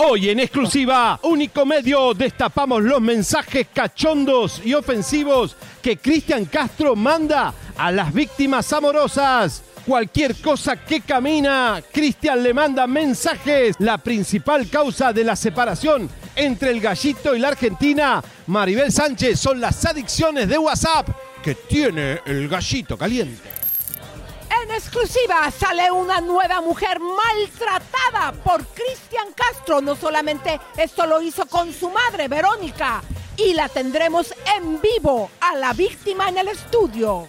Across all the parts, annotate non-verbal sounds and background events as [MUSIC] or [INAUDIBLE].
Hoy en exclusiva, único medio, destapamos los mensajes cachondos y ofensivos que Cristian Castro manda a las víctimas amorosas. Cualquier cosa que camina, Cristian le manda mensajes. La principal causa de la separación entre el gallito y la Argentina, Maribel Sánchez, son las adicciones de WhatsApp que tiene el gallito caliente. En exclusiva sale una nueva mujer maltratada por Cristian Castro. No solamente esto lo hizo con su madre, Verónica, y la tendremos en vivo a la víctima en el estudio.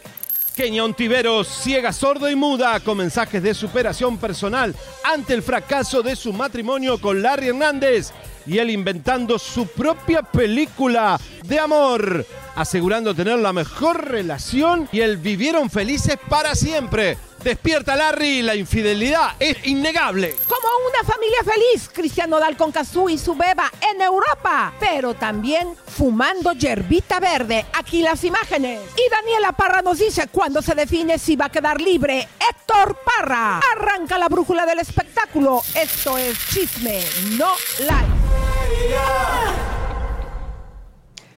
Kenia Ontiveros, ciega, sordo y muda, con mensajes de superación personal ante el fracaso de su matrimonio con Larry Hernández y él inventando su propia película de amor, asegurando tener la mejor relación y él vivieron felices para siempre. Despierta Larry, la infidelidad es innegable. Como una familia feliz, Cristiano Dal con Cazú y su beba en Europa, pero también fumando yerbita verde. Aquí las imágenes. Y Daniela Parra nos dice cuándo se define si va a quedar libre Héctor Parra. Arranca la brújula del espectáculo. Esto es chisme, no live.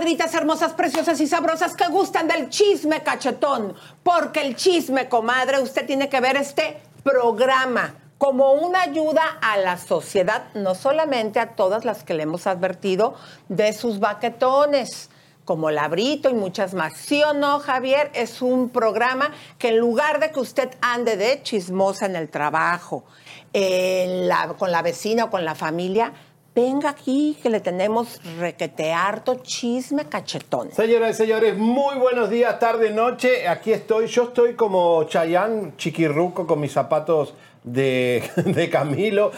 Comadritas hermosas, preciosas y sabrosas que gustan del chisme cachetón. Porque el chisme, comadre, usted tiene que ver este programa como una ayuda a la sociedad, no solamente a todas las que le hemos advertido de sus baquetones, como Labrito y muchas más. ¿Sí o no, Javier? Es un programa que en lugar de que usted ande de chismosa en el trabajo, con la vecina o con la familia, venga aquí que le tenemos requete harto chisme cachetón. Señoras y señores, muy buenos días, tarde, noche. Aquí estoy. Yo estoy como Chayán, chiquirruco, con mis zapatos de, [LAUGHS] de Camilo.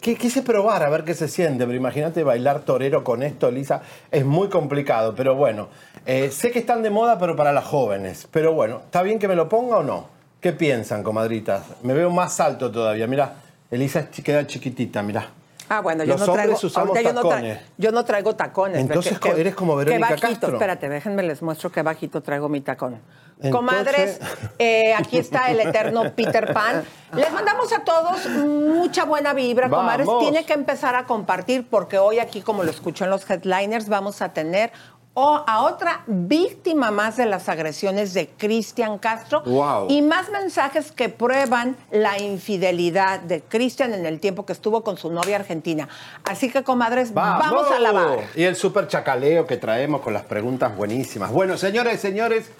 Quise probar a ver qué se siente, pero imagínate bailar torero con esto, Lisa. Es muy complicado, pero bueno. Eh, sé que están de moda, pero para las jóvenes. Pero bueno, ¿está bien que me lo ponga o no? ¿Qué piensan, comadritas? Me veo más alto todavía. Mira, Elisa queda chiquitita, mira. Ah, bueno, yo Los no traigo, usamos yo no, tra- tacones. yo no traigo tacones. Entonces, eres como Verónica qué bajito, Castro. Espérate, déjenme les muestro qué bajito traigo mi tacón. Entonces- Comadres, eh, aquí está el eterno [LAUGHS] Peter Pan. Les mandamos a todos mucha buena vibra, comadres. Tiene que empezar a compartir porque hoy aquí, como lo escuchó en los headliners, vamos a tener o- a otra víctima más de las agresiones de Cristian Castro Wow. y más mensajes que prueban la infidelidad de Cristian en el tiempo que estuvo con su novia argentina. Así que, comadres, vamos, a lavar. Y el súper chacaleo que traemos con las preguntas buenísimas. Bueno, señores, señores,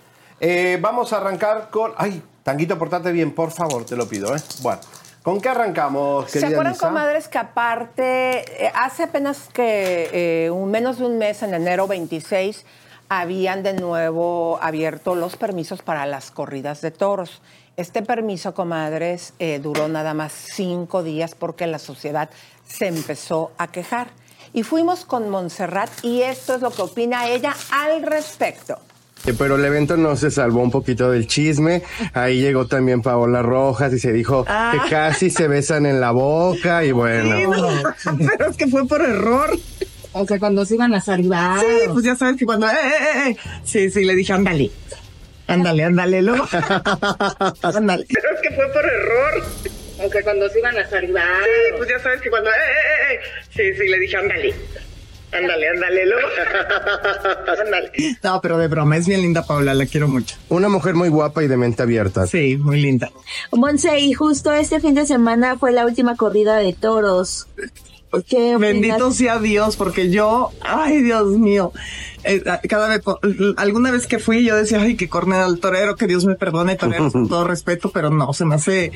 eh, vamos a arrancar con. Ay, Tanguito, portate bien, por favor, te lo pido, ¿eh? Bueno, ¿con qué arrancamos, ¿Se acuerdan, Lisa? comadres, que aparte, eh, hace apenas que eh, un, menos de un mes, en enero 26, habían de nuevo abierto los permisos para las corridas de toros? Este permiso, comadres, eh, duró nada más cinco días porque la sociedad se empezó a quejar. Y fuimos con Montserrat y esto es lo que opina ella al respecto. Eh, Pero el evento no se salvó un poquito del chisme. Ahí llegó también Paola Rojas y se dijo Ah. que casi se besan en la boca y bueno. [LAUGHS] Pero es que fue por error. O sea, cuando se iban a salvar. Sí, pues ya sabes que cuando... eh, eh, eh, Sí, sí, le dije, ándale. Ándale, ándale, luego. [LAUGHS] ándale. Pero es que fue por error. O sea, cuando se iban a salvar. Sí, pues ya sabes que cuando... Eh, eh, eh, eh. Sí, sí, le dije, ándale. Ándale, ándale, luego. [LAUGHS] ándale. No, pero de broma, es bien linda Paula, la quiero mucho. Una mujer muy guapa y de mente abierta. Sí, muy linda. Monse, y justo este fin de semana fue la última corrida de toros. ¿Qué? Bendito sea Dios, porque yo, ay Dios mío, eh, cada vez, alguna vez que fui yo decía, ay, que cornea al torero, que Dios me perdone, torero, [LAUGHS] con todo respeto, pero no, se me hace...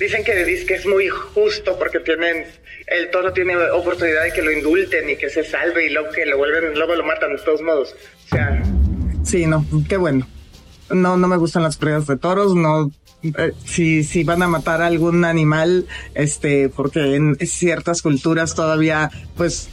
Dicen que, que es muy justo porque tienen, el toro tiene oportunidad de que lo indulten y que se salve y luego que lo vuelven, luego lo matan de todos modos. O sea... Sí, no, qué bueno. No, no me gustan las corridas de toros, no, eh, si, si van a matar a algún animal, este, porque en ciertas culturas todavía, pues,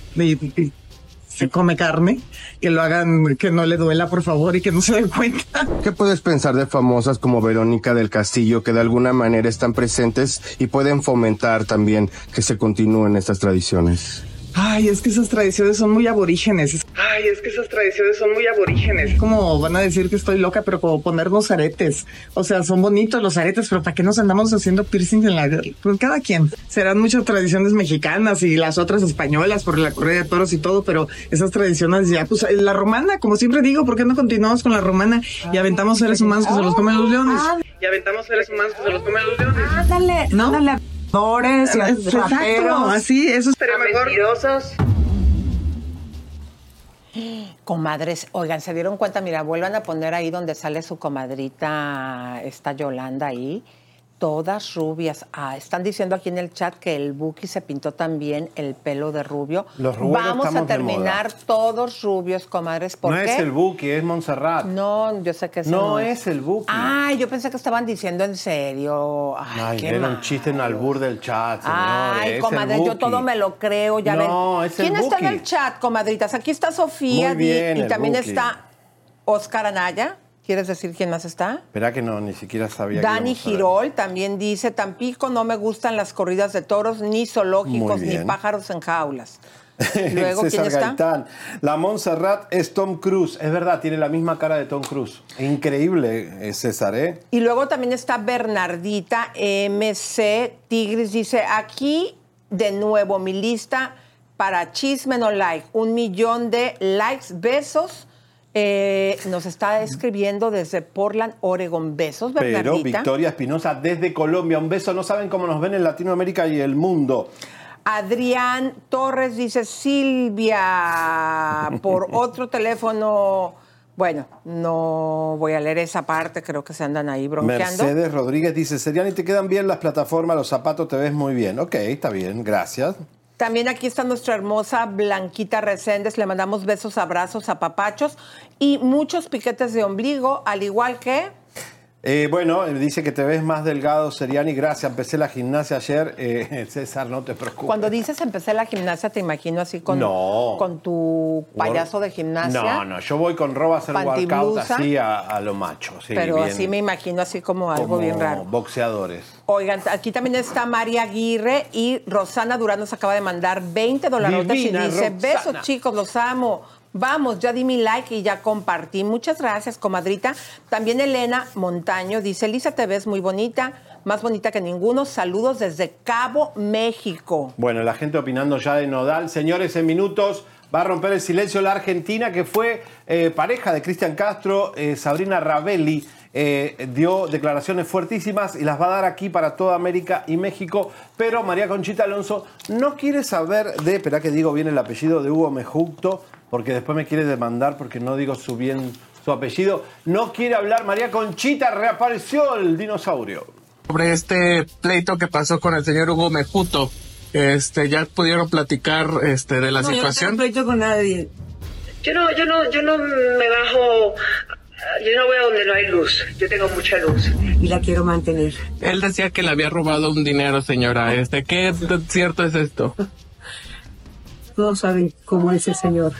se come carne, que lo hagan, que no le duela, por favor, y que no se den cuenta. ¿Qué puedes pensar de famosas como Verónica del Castillo que de alguna manera están presentes y pueden fomentar también que se continúen estas tradiciones? Ay, es que esas tradiciones son muy aborígenes. Ay, es que esas tradiciones son muy aborígenes. Como van a decir que estoy loca, pero como ponernos aretes. O sea, son bonitos los aretes, pero ¿para qué nos andamos haciendo piercing en la... Pues cada quien. Serán muchas tradiciones mexicanas y las otras españolas por la corrida de toros y todo, pero esas tradiciones ya, pues la romana, como siempre digo, ¿por qué no continuamos con la romana y aventamos seres humanos que se los comen los leones? Y aventamos seres humanos que se los comen los leones. Ándale, ¿No? Actores, Exacto, así, eso estaría mejor. Comadres, oigan, ¿se dieron cuenta? Mira, vuelvan a poner ahí donde sale su comadrita, esta Yolanda ahí, todas rubias. Ah, están diciendo aquí en el chat que el Buki se pintó también el pelo de rubio. Los rubios Vamos a terminar todos rubios, comadres. ¿Por no qué? es el Buki, es Montserrat. No, yo sé que ese No es el Buki. Ay, yo pensé que estaban diciendo en serio. Ay, Ay, qué era mal. un chiste en albur del chat, señores. Ay, es comadre, yo todo me lo creo, ya No, ven. es el ¿Quién está en el chat, comadritas? Aquí está Sofía Muy bien, y también Buki. está Oscar Anaya. ¿Quieres decir quién más está? Espera que no, ni siquiera sabía Dani. Girol también dice, Tampico no me gustan las corridas de toros, ni zoológicos, ni pájaros en jaulas. [LAUGHS] Luego, ¿quién César está? Gaitán. La Montserrat es Tom Cruise. Es verdad, tiene la misma cara de Tom Cruise. Increíble, eh, César, ¿eh? Y luego también está Bernardita MC Tigris. Dice, aquí de nuevo mi lista para Chisme No Like. Un millón de likes, besos. Eh, nos está escribiendo desde Portland, Oregon. Besos, Pero Bernardita. Victoria Espinosa desde Colombia. Un beso. No saben cómo nos ven en Latinoamérica y el mundo. Adrián Torres dice, Silvia, por [LAUGHS] otro teléfono. Bueno, no voy a leer esa parte, creo que se andan ahí bronceando. Mercedes Rodríguez dice, Seriani, te quedan bien las plataformas, los zapatos, te ves muy bien. Ok, está bien, gracias. También aquí está nuestra hermosa Blanquita Reséndez. Le mandamos besos, abrazos, apapachos y muchos piquetes de ombligo, al igual que. Eh, bueno, eh, dice que te ves más delgado, Seriani, gracias. Empecé la gimnasia ayer. Eh, [LAUGHS] César, no te preocupes. Cuando dices empecé la gimnasia, te imagino así con, No. con tu payaso de gimnasia. No, no, yo voy con roba a hacer workout así a, a lo macho. Sí, pero bien, así me imagino así como algo como bien raro. boxeadores. Oigan, aquí también está María Aguirre y Rosana Durán nos acaba de mandar 20 dólares y dice, Roxana. besos chicos, los amo. Vamos, ya di mi like y ya compartí. Muchas gracias, comadrita. También Elena Montaño dice, Lisa, te ves muy bonita, más bonita que ninguno. Saludos desde Cabo, México. Bueno, la gente opinando ya de Nodal. Señores, en minutos va a romper el silencio la Argentina, que fue eh, pareja de Cristian Castro, eh, Sabrina Ravelli. Eh, dio declaraciones fuertísimas y las va a dar aquí para toda América y México, pero María Conchita Alonso no quiere saber de, espera que digo bien el apellido de Hugo Mejucto, porque después me quiere demandar porque no digo su bien su apellido, no quiere hablar, María Conchita, reapareció el dinosaurio. sobre este pleito que pasó con el señor Hugo Mejuto. Este, ya pudieron platicar este de la No, yo no situación. tengo pleito con nadie. Yo no, yo no, yo no me bajo, yo no voy a donde no hay luz. Yo tengo mucha luz. Y la quiero mantener. Él decía que le había robado un dinero, señora. Este, ¿qué cierto es esto? Todos saben cómo es el señor.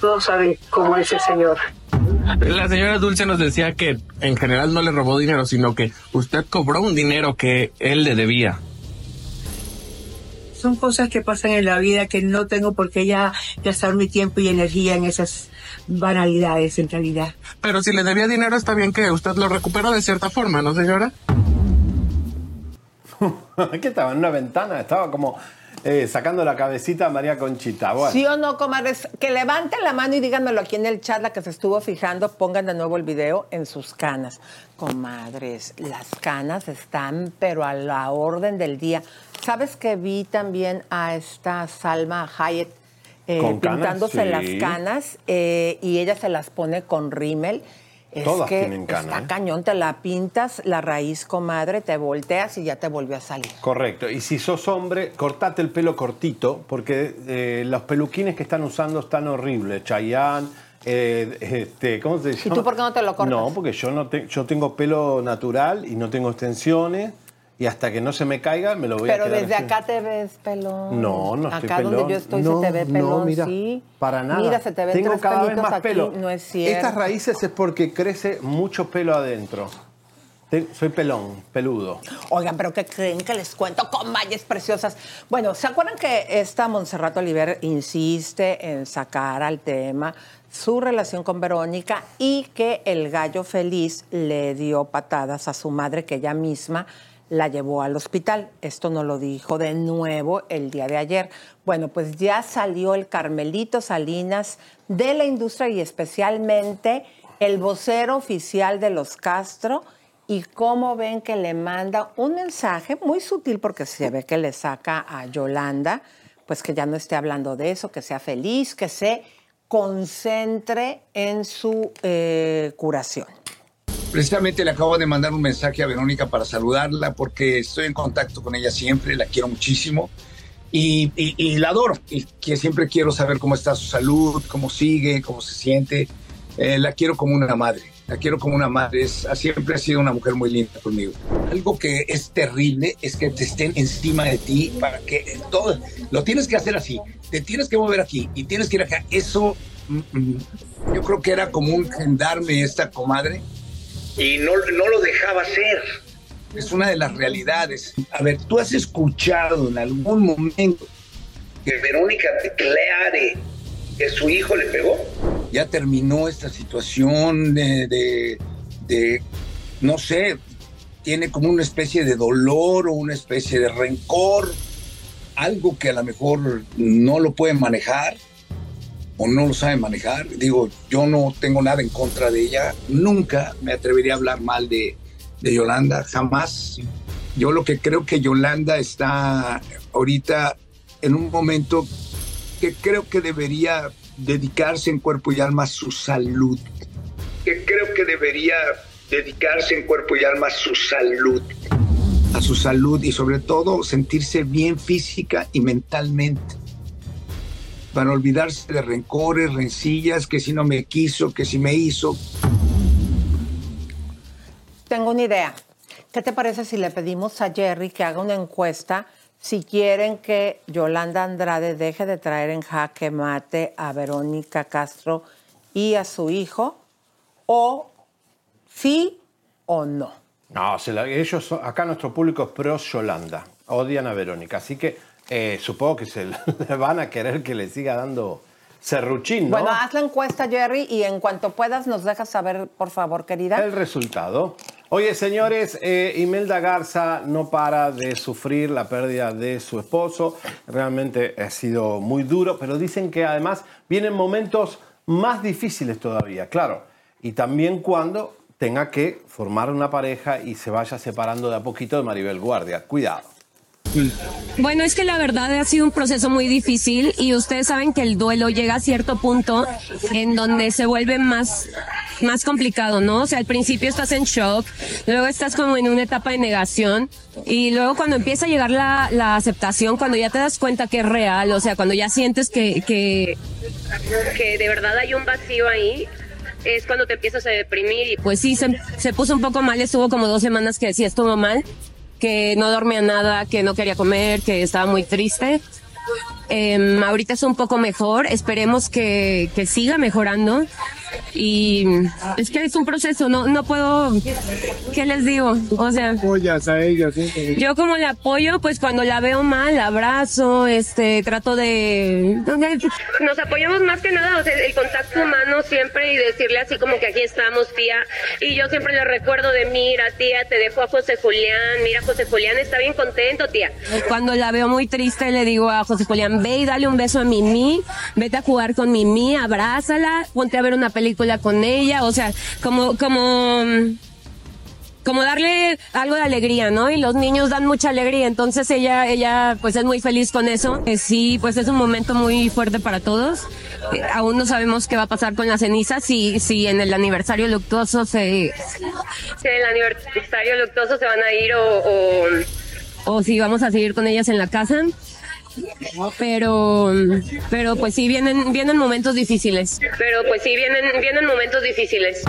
Todos saben cómo es el señor. La señora Dulce nos decía que en general no le robó dinero, sino que usted cobró un dinero que él le debía. Son cosas que pasan en la vida que no tengo por qué ya gastar mi tiempo y energía en esas banalidades en realidad. Pero si le debía dinero está bien que usted lo recupera de cierta forma, ¿no, señora? [LAUGHS] ¿Qué estaba? En una ventana, estaba como eh, sacando la cabecita a María Conchita. Bueno. ¿Sí o no, comadres? Que levanten la mano y díganmelo aquí en el chat, la que se estuvo fijando, pongan de nuevo el video en sus canas. Comadres, las canas están, pero a la orden del día. ¿Sabes que vi también a esta Salma Hayek eh, pintándose Sí. las canas eh, y ella se las pone con rímel? Es Todas que tienen cana, está ¿eh? cañón, te la pintas, la raíz, comadre, te volteas y ya te volvió a salir. Correcto. Y si sos hombre, cortate el pelo cortito, porque eh, los peluquines que están usando están horribles. Chayanne, eh, este, ¿cómo se llama? tú por qué no te lo cortas? No, porque yo, no te- yo tengo pelo natural y no tengo extensiones. Y hasta que no se me caiga, me lo voy a Pero quedar desde así. acá te ves pelón. No, no estoy Acá donde yo estoy No, se te ve no, pelón, mira, sí. Para nada. Mira, se te ven Tengo tres cada vez más aquí. pelo. No es cierto. Estas raíces es porque crece mucho pelo adentro. Soy pelón, peludo. Oigan, pero ¿qué creen que les cuento con valles preciosas? Bueno, ¿se acuerdan que esta Montserrat Oliver insiste en sacar al tema su relación con Verónica y que el gallo feliz le dio patadas a su madre que ella misma la llevó al hospital. Esto nos lo dijo de nuevo el día de ayer. Bueno, pues ya salió el Carmelito Salinas de la industria y especialmente el vocero oficial de los Castro y cómo ven que le manda un mensaje muy sutil porque se ve que le saca a Yolanda, pues que ya no esté hablando de eso, que sea feliz, que se concentre en su eh, curación. Precisamente le acabo de mandar un mensaje a Verónica para saludarla porque estoy en contacto con ella siempre, la quiero muchísimo y, y- y la adoro. Y que siempre quiero saber cómo está su salud, cómo sigue, cómo se siente. Eh, la quiero como una madre, la quiero como una madre. Es, siempre ha sido una mujer muy linda conmigo. Algo que es terrible es que te estén encima de ti para que todo lo tienes que hacer así, te tienes que mover aquí y tienes que ir acá. Eso mm, mm, yo creo que era como un gendarme esta comadre y no, no lo dejaba hacer. Es una de las realidades. A ver, ¿tú has escuchado en algún momento que Verónica declare que su hijo le pegó? Ya terminó esta situación de, de, de, no sé, tiene como una especie de dolor o una especie de rencor, algo que a lo mejor no lo puede manejar o no lo sabe manejar. Digo, yo no tengo nada en contra de ella. Nunca me atrevería a hablar mal de, de Yolanda, jamás. Yo lo que creo que Yolanda está ahorita en un momento que creo que debería dedicarse en cuerpo y alma a su salud. Que creo que debería dedicarse en cuerpo y alma a su salud. A su salud y sobre todo sentirse bien física y mentalmente para olvidarse de rencores, rencillas, que si no me quiso, que si me hizo. Tengo una idea. ¿Qué te parece si le pedimos a Jerry que haga una encuesta si quieren que Yolanda Andrade deje de traer en jaque mate a Verónica Castro y a su hijo? ¿O sí o no? No, se la- ellos acá nuestro público es pro Yolanda, odian a Verónica, así que eh, supongo que se [LAUGHS] le van a querer que le siga dando serruchín, ¿no? Bueno, haz la encuesta, Jerry, y en cuanto puedas nos dejas saber, por favor, querida. El resultado. Oye, señores, eh, Imelda Garza no para de sufrir la pérdida de su esposo. Realmente ha sido muy duro, pero dicen que además vienen momentos más difíciles todavía, claro. Y también cuando tenga que formar una pareja y se vaya separando de a poquito de Maribel Guardia. Cuidado. Bueno, es que la verdad ha sido un proceso muy difícil y ustedes saben que el duelo llega a cierto punto en donde se vuelve más, más complicado, ¿no? O sea, al principio estás en shock, luego estás como en una etapa de negación y luego cuando empieza a llegar la, aceptación, cuando ya te das cuenta que es real, o sea, cuando ya sientes que, que, que de verdad hay un vacío ahí, es cuando te empiezas a deprimir y pues sí, se, se puso un poco mal, estuvo como dos semanas que decía estuvo mal, que no dormía nada, que no quería comer, que estaba muy triste. Em, ahorita es un poco mejor, esperemos que, que siga mejorando. Y es que es un proceso, no, no puedo, ¿qué les digo? O sea, Apoyas a ellos. ¿sí? yo como le apoyo, pues cuando la veo mal, la abrazo, este, trato de... Nos apoyamos más que nada, o sea, el contacto humano siempre y decirle así como que aquí estamos, tía. Y yo siempre le recuerdo de, mira, tía, te dejo a José Julián, mira, José Julián está bien contento, tía. Cuando la veo muy triste, le digo a José Julián, ve y dale un beso a Mimi, vete a jugar con Mimi, abrázala, ponte a ver una película con ella, o sea, como, como como darle algo de alegría, ¿no? Y los niños dan mucha alegría, entonces ella, ella, pues es muy feliz con eso. Eh, sí, pues es un momento muy fuerte para todos. Eh, aún no sabemos qué va a pasar con las cenizas, si, si en el aniversario luctuoso se, si en el aniversario luctuoso se van a ir o, o, o si vamos a seguir con ellas en la casa. Pero, pero pues sí vienen, vienen momentos difíciles. Pero pues sí vienen, vienen momentos difíciles.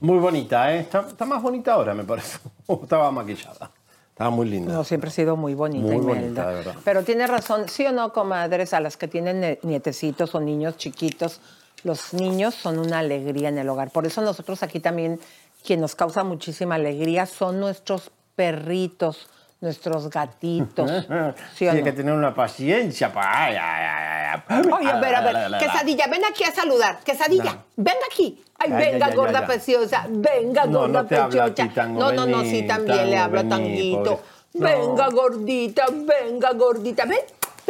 Muy bonita, ¿eh? Está, está más bonita ahora, me parece. [LAUGHS] Estaba maquillada. Estaba muy linda. No, siempre ha sido muy bonita, Muy Imelda. bonita, de verdad. Pero tiene razón, sí o no, comadres, a las que tienen ne- nietecitos o niños chiquitos, los niños son una alegría en el hogar. Por eso nosotros aquí también, quien nos causa muchísima alegría son nuestros perritos, nuestros gatitos. [LAUGHS] ¿Sí o Tiene no? que tener una paciencia para... Ay, ay. Oye, a ver, a ver, quesadilla, ven aquí a saludar. Quesadilla, No. ven aquí. Ay, venga, gorda preciosa. Venga, No, gorda no te habla a ti, preciosa. tango, no, no, no, sí, también le hablo vení, tanguito. Venga, gordita, venga, gordita. Ven,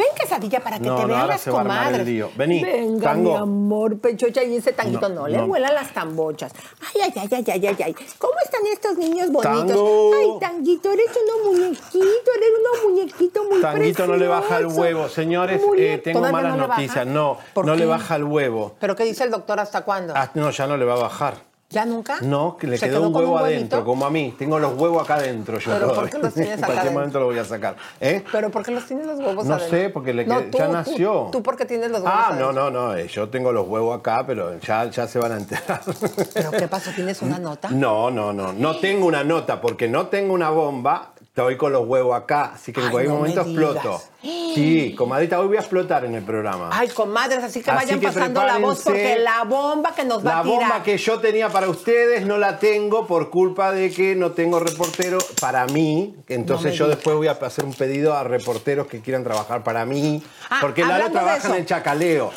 ven, quesadilla, para que No, te no, vean ahora las se va a armar el comadres. lío. Vení, Venga, tango. mi amor, pechocha, y ese tanguito no, No, le no. vuelan las tambochas. Ay, ay, ay, ay, ay, ay, ay. ¿Cómo están estos niños bonitos? Tango. Ay, tanguito, eres uno muñequito, eres uno muñequito muy Tanguito no le baja el precioso. huevo. Señores, Muy eh, tengo ¿Todavía malas no le baja? noticias. No, ¿Por no qué? le baja el huevo. ¿Pero qué dice el doctor hasta cuándo? Ah, no, ya no le va a bajar. ¿Ya nunca? No, que le ¿Se quedó, quedó un huevo un adentro, como a mí. Tengo los huevos acá adentro yo. ¿Pero por qué los [LAUGHS] tienes En cualquier momento lo voy a sacar. ¿Eh? ¿Pero por qué los tienes los huevos No adentro? sé, porque le No, qued- tú, ya tú, nació. ¿Tú, por qué tienes los huevos Ah, no, adentro? no, no. eh, Yo tengo los huevos acá, pero ya, ya se van a enterar. ¿Pero qué pasó? ¿Tienes una [LAUGHS] nota? No, no, no. No tengo una nota porque no tengo una bomba. Estoy con los huevos acá, así que en Ay, cualquier no me momento digas. exploto. Sí, comadita, hoy voy a explotar en el programa. Ay, comadres, así que Así vayan que pasando la voz prepárense. porque la bomba que nos va La a tirar. bomba que yo tenía para ustedes no la tengo por culpa de que no tengo reportero para mí. Entonces No me yo digas. después voy a hacer un pedido a reporteros que quieran trabajar para mí. Ah, porque Lalo hablando de trabaja eso. en el chacaleo.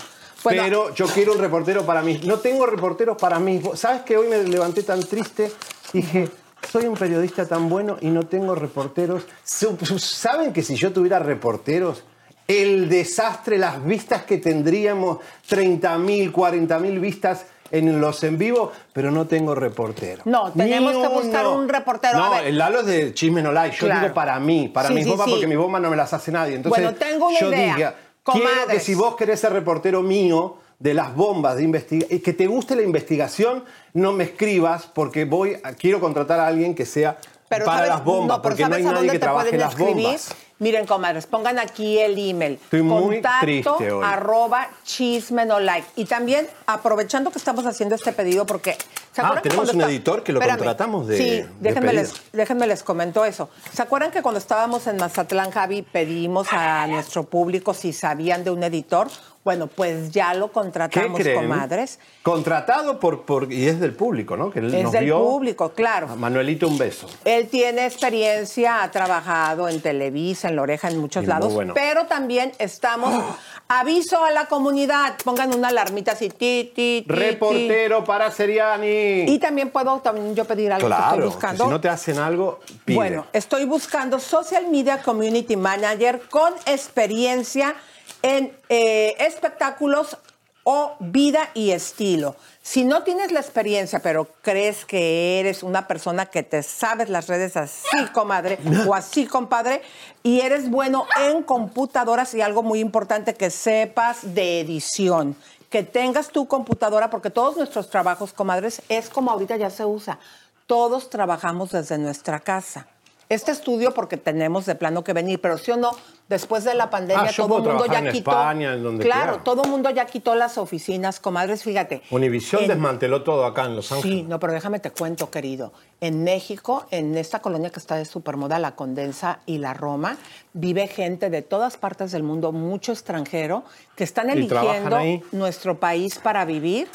Bueno. Pero yo quiero un reportero para mí. No tengo reporteros para mí. ¿Sabes que hoy me levanté tan triste? Dije, soy un periodista tan bueno y no tengo reporteros. ¿Saben que si yo tuviera reporteros, el desastre, las vistas que tendríamos, 30.000, 40.000 vistas en los en vivo, pero no tengo reportero. No, tenemos que buscar un reportero. No, el Lalo es de Chisme No Like. Yo Claro. digo para mí, para Sí, mis sí, bombas, sí. porque mis bombas no me las hace nadie. Entonces, Bueno, tengo una yo idea. quiero que si vos querés ser reportero mío de las bombas de investigación, que te guste la investigación, no me escribas porque voy a- quiero contratar a alguien que sea pero para ¿sabes? las bombas, no, porque no ¿sabes hay nadie que te trabaje pueden las escribir? bombas. Miren, comadres, pongan aquí el email. Estoy muy Contacto triste hoy. arroba chisme no like. Y también, aprovechando que estamos haciendo este pedido, porque... ¿se Ah, tenemos un editor que lo contratamos de- Sí, déjenme les, déjenme les comento eso. ¿Se acuerdan que cuando estábamos en Mazatlán, Javi, pedimos a nuestro público si sabían de un editor? Bueno, pues ya lo ¿Qué contratamos, creen? comadres. Contratado por, por y es del público, ¿no? Que él Es nos del vio. público, claro. A Manuelito un beso. Él tiene experiencia, ha trabajado en Televisa, en La Oreja, en muchos Y muy lados, bueno. pero también estamos... [CLEARS THROAT] Aviso a la comunidad, pongan una alarmita así, ti, ti, ti, ti. Reportero para Seriani. Y también puedo también yo pedir algo que estoy Claro, que buscando. si no te hacen algo, pide. Bueno, estoy buscando Social Media Community Manager con experiencia en eh, espectáculos o vida y estilo. Si no tienes la experiencia, pero crees que eres una persona que te sabes las redes así, comadre, o así, compadre, y eres bueno en computadoras y algo muy importante que sepas de edición, que tengas tu computadora, porque todos nuestros trabajos, comadres, es como ahorita ya se usa. Todos trabajamos desde nuestra casa. Este estudio porque tenemos de plano que venir, pero sí o no, después de la pandemia Ah, yo todo el mundo ya en quitó. España, en donde claro, quiera. todo el mundo ya quitó las oficinas, comadres, fíjate. Univisión En- desmanteló todo acá en Los Ángeles. Sí, no, pero déjame te cuento, querido. En México, en esta colonia que está de supermoda, la Condensa y la Roma, vive gente de todas partes del mundo, mucho extranjero, que están eligiendo nuestro país para vivir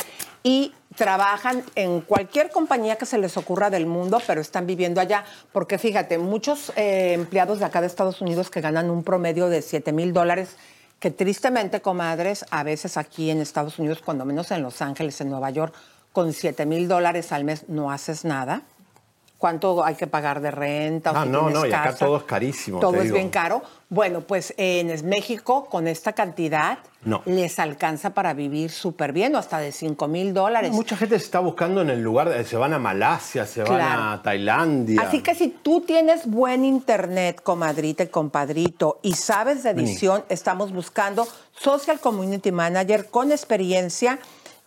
y trabajan en cualquier compañía que se les ocurra del mundo, pero están viviendo allá. Porque fíjate, muchos eh, empleados de acá de Estados Unidos que ganan un promedio de 7 mil dólares, que tristemente, comadres, a veces aquí en Estados Unidos, cuando menos en Los Ángeles, en Nueva York, con 7 mil dólares al mes no haces nada. ¿Cuánto hay que pagar de renta? o Ah, si no, no, y acá casa? todo es carísimo. Todo es digo. bien caro. Bueno, pues en México, con esta cantidad, No. les alcanza para vivir súper bien, o hasta de 5 mil dólares. Mucha gente se está buscando en el lugar, de- se van a Malasia, se van a Tailandia. Así que si tú tienes buen internet, comadrita y compadrito, y sabes de Vení. edición, estamos buscando Social Community Manager con experiencia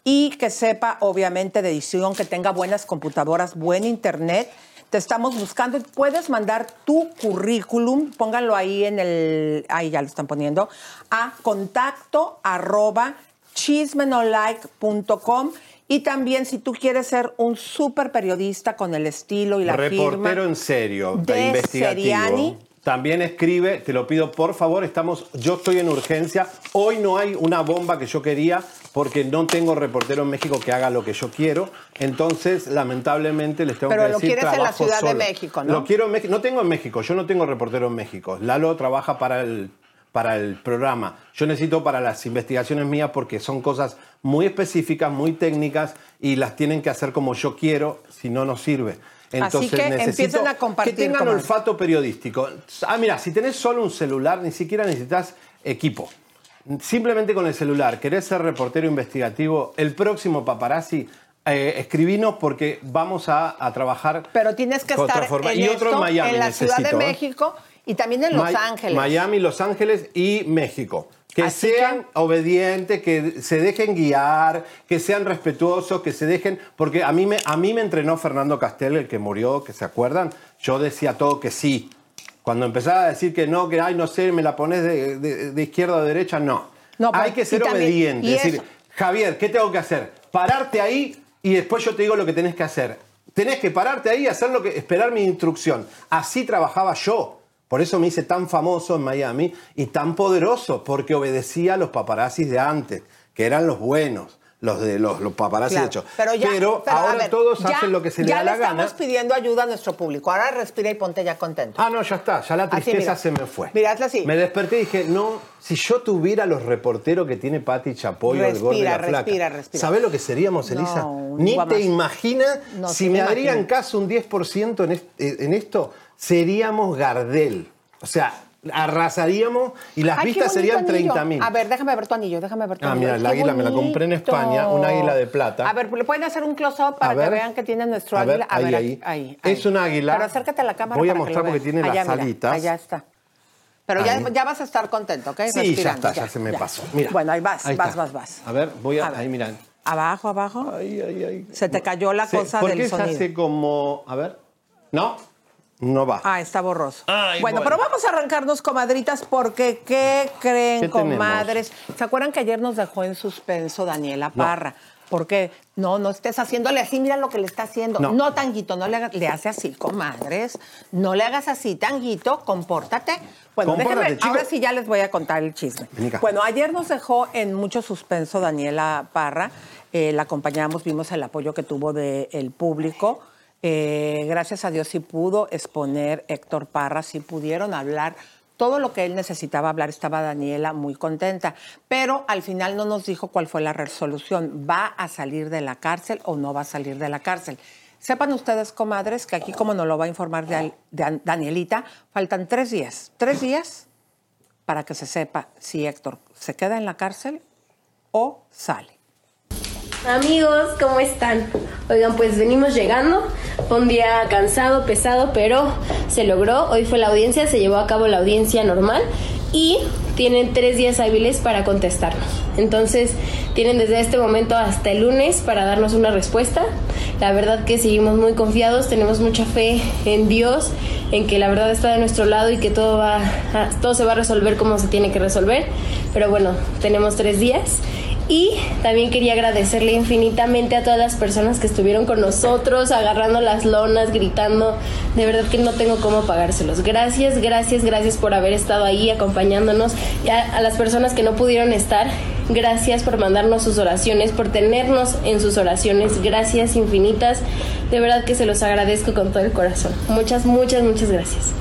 y que sepa, obviamente, de edición, que tenga buenas computadoras, buen internet. Te estamos buscando. Puedes mandar tu currículum, pónganlo ahí en el, ahí ya lo están poniendo, a contacto arroba chismenolike.com. Y también si tú quieres ser un súper periodista con el estilo y la firma. Reportero en serio, de, de investigativo. Seriani. También escribe, te lo pido por favor, estamos, yo estoy en urgencia. Hoy no hay una bomba que yo quería porque no tengo reportero en México que haga lo que yo quiero. Entonces, lamentablemente, les tengo Pero que lo decir quieres en la Ciudad de solo. México, ¿no? Lo quiero en México. No tengo en México, yo no tengo reportero en México. Lalo trabaja para el, para el programa. Yo necesito para las investigaciones mías porque son cosas muy específicas, muy técnicas y las tienen que hacer como yo quiero, si no, no sirve. Entonces que necesito empiecen a compartir, que tengan olfato periodístico. Ah, mira, si tenés solo un celular, ni siquiera necesitas equipo. Simplemente con el celular, querés ser reportero investigativo, el próximo paparazzi, eh, escribinos porque vamos a, a trabajar. Pero tienes que estar en, y otro esto, en Miami. en la Ciudad de ¿eh? México y también en Los Mi- Ángeles. Miami, Los Ángeles y México. Que Así sean obedientes, que se dejen guiar, que sean respetuosos, que se dejen... Porque a mí, me, a mí me entrenó Fernando Castel, el que murió, que se acuerdan. Yo decía todo que sí. Cuando empezaba a decir que no, que ay, no sé, me la pones de, de- de izquierda o derecha, no. No, Hay que ser también- obediente. Es decir, Javier, ¿qué tengo que hacer? Pararte ahí y después yo te digo lo que tenés que hacer. Tenés que pararte ahí y hacer lo que, esperar mi instrucción. Así trabajaba yo. Por eso me hice tan famoso en Miami y tan poderoso, porque obedecía a los paparazzis de antes, que eran los buenos, los de los, los paparazzis Claro, de hecho. Pero, ya, pero, a ahora ver, todos ya- hacen lo que se les ya da la gana. estamos pidiendo ayuda a nuestro público. Ahora respira y ponte ya contento. Ah, no, ya está, ya la tristeza se me fue. Mira, hazla así. Me desperté y dije, no, si yo tuviera los reporteros que tiene Pati Chapoy o el gordo y la Respira, flaca, respira, respira. ¿sabés lo que seríamos, Elisa? No, Ni te imaginas No, si me harían caso un 10% en, est- en esto, seríamos Gardel. O sea, arrasaríamos y las Ay, vistas serían anillo. 30 mil. A ver, déjame ver tu anillo, déjame ver tu Ah, anillo. mira, el águila me la compré en. España, un águila de plata. A ver, ¿le pueden hacer un close-up para ver. que vean que tiene nuestro A águila? A ahí, ver, ahí. ahí, ahí. Es un águila. Pero acércate a la cámara Voy a mostrar porque tiene las mira, alitas. allá está. Pero ya, ya vas a estar contento, ¿ok? Sí, ya Respirando, está, ya, se me pasó. Mira. Bueno, ahí vas, Ahí vas, está. vas, vas. A ver, voy a. A ver. Ahí, mira. Abajo, abajo. Ay, ay, ay. Se te cayó la cosa ¿Por del qué se hace como. A ver. No, no va. Ah, está borroso. Ay, bueno, bueno. pero vamos a arrancarnos, comadritas, porque ¿qué creen, ¿Qué tenemos? comadres? ¿Se acuerdan que ayer nos dejó en suspenso Daniela Parra? Porque no, no estés haciéndole así, mira lo que le está haciendo. No. No, Tanguito, no le, hagas- le hace así, comadres. No le hagas así, Tanguito, compórtate. Bueno, Compórtate, déjenme, ahora sí ya les voy a contar el chisme. Bueno, ayer nos dejó en mucho suspenso Daniela Parra. Eh, la acompañamos, vimos el apoyo que tuvo del público. Eh, gracias a Dios sí pudo exponer Héctor Parra, sí pudieron hablar todo lo que él necesitaba hablar. Estaba Daniela muy contenta, pero al final no nos dijo cuál fue la resolución. ¿Va a salir de la cárcel o no va a salir de la cárcel? Sepan ustedes, comadres, que aquí, como nos lo va a informar Danielita, faltan tres días. Tres días para que se sepa si Héctor se queda en la cárcel o sale. Amigos, ¿cómo están? Oigan, pues venimos llegando. Fue un día cansado, pesado, pero se logró. Hoy fue la audiencia, se llevó a cabo la audiencia normal y tienen tres días hábiles para contestarnos. Entonces, tienen desde este momento hasta el lunes para darnos una respuesta. La verdad que seguimos muy confiados, tenemos mucha fe en Dios en que la verdad está de nuestro lado y que todo va, todo se va a resolver como se tiene que resolver. Pero bueno, tenemos tres días y también quería agradecerle infinitamente a todas las personas que estuvieron con nosotros, agarrando las lonas, gritando. De verdad que no tengo cómo pagárselos. Gracias, gracias, gracias por haber estado ahí acompañándonos. Y a, a las personas que no pudieron estar, gracias por mandarnos sus oraciones, por tenernos en sus oraciones. Gracias infinitas. De verdad que se los agradezco con todo el corazón. Muchas, muchas, muchas gracias.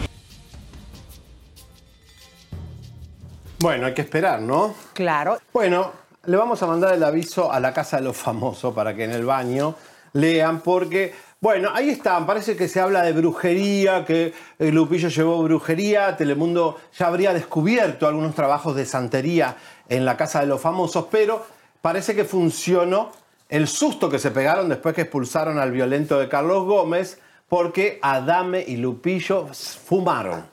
Bueno, hay que esperar, ¿no? Claro. Bueno, le vamos a mandar el aviso a la casa de los famosos para que en el baño lean, porque, bueno, ahí están, parece que se habla de brujería, que el Lupillo llevó brujería, Telemundo ya habría descubierto algunos trabajos de santería en la casa de los famosos, pero parece que funcionó el susto que se pegaron después que expulsaron al violento de Carlos Gómez, porque Adame y Lupillo fumaron.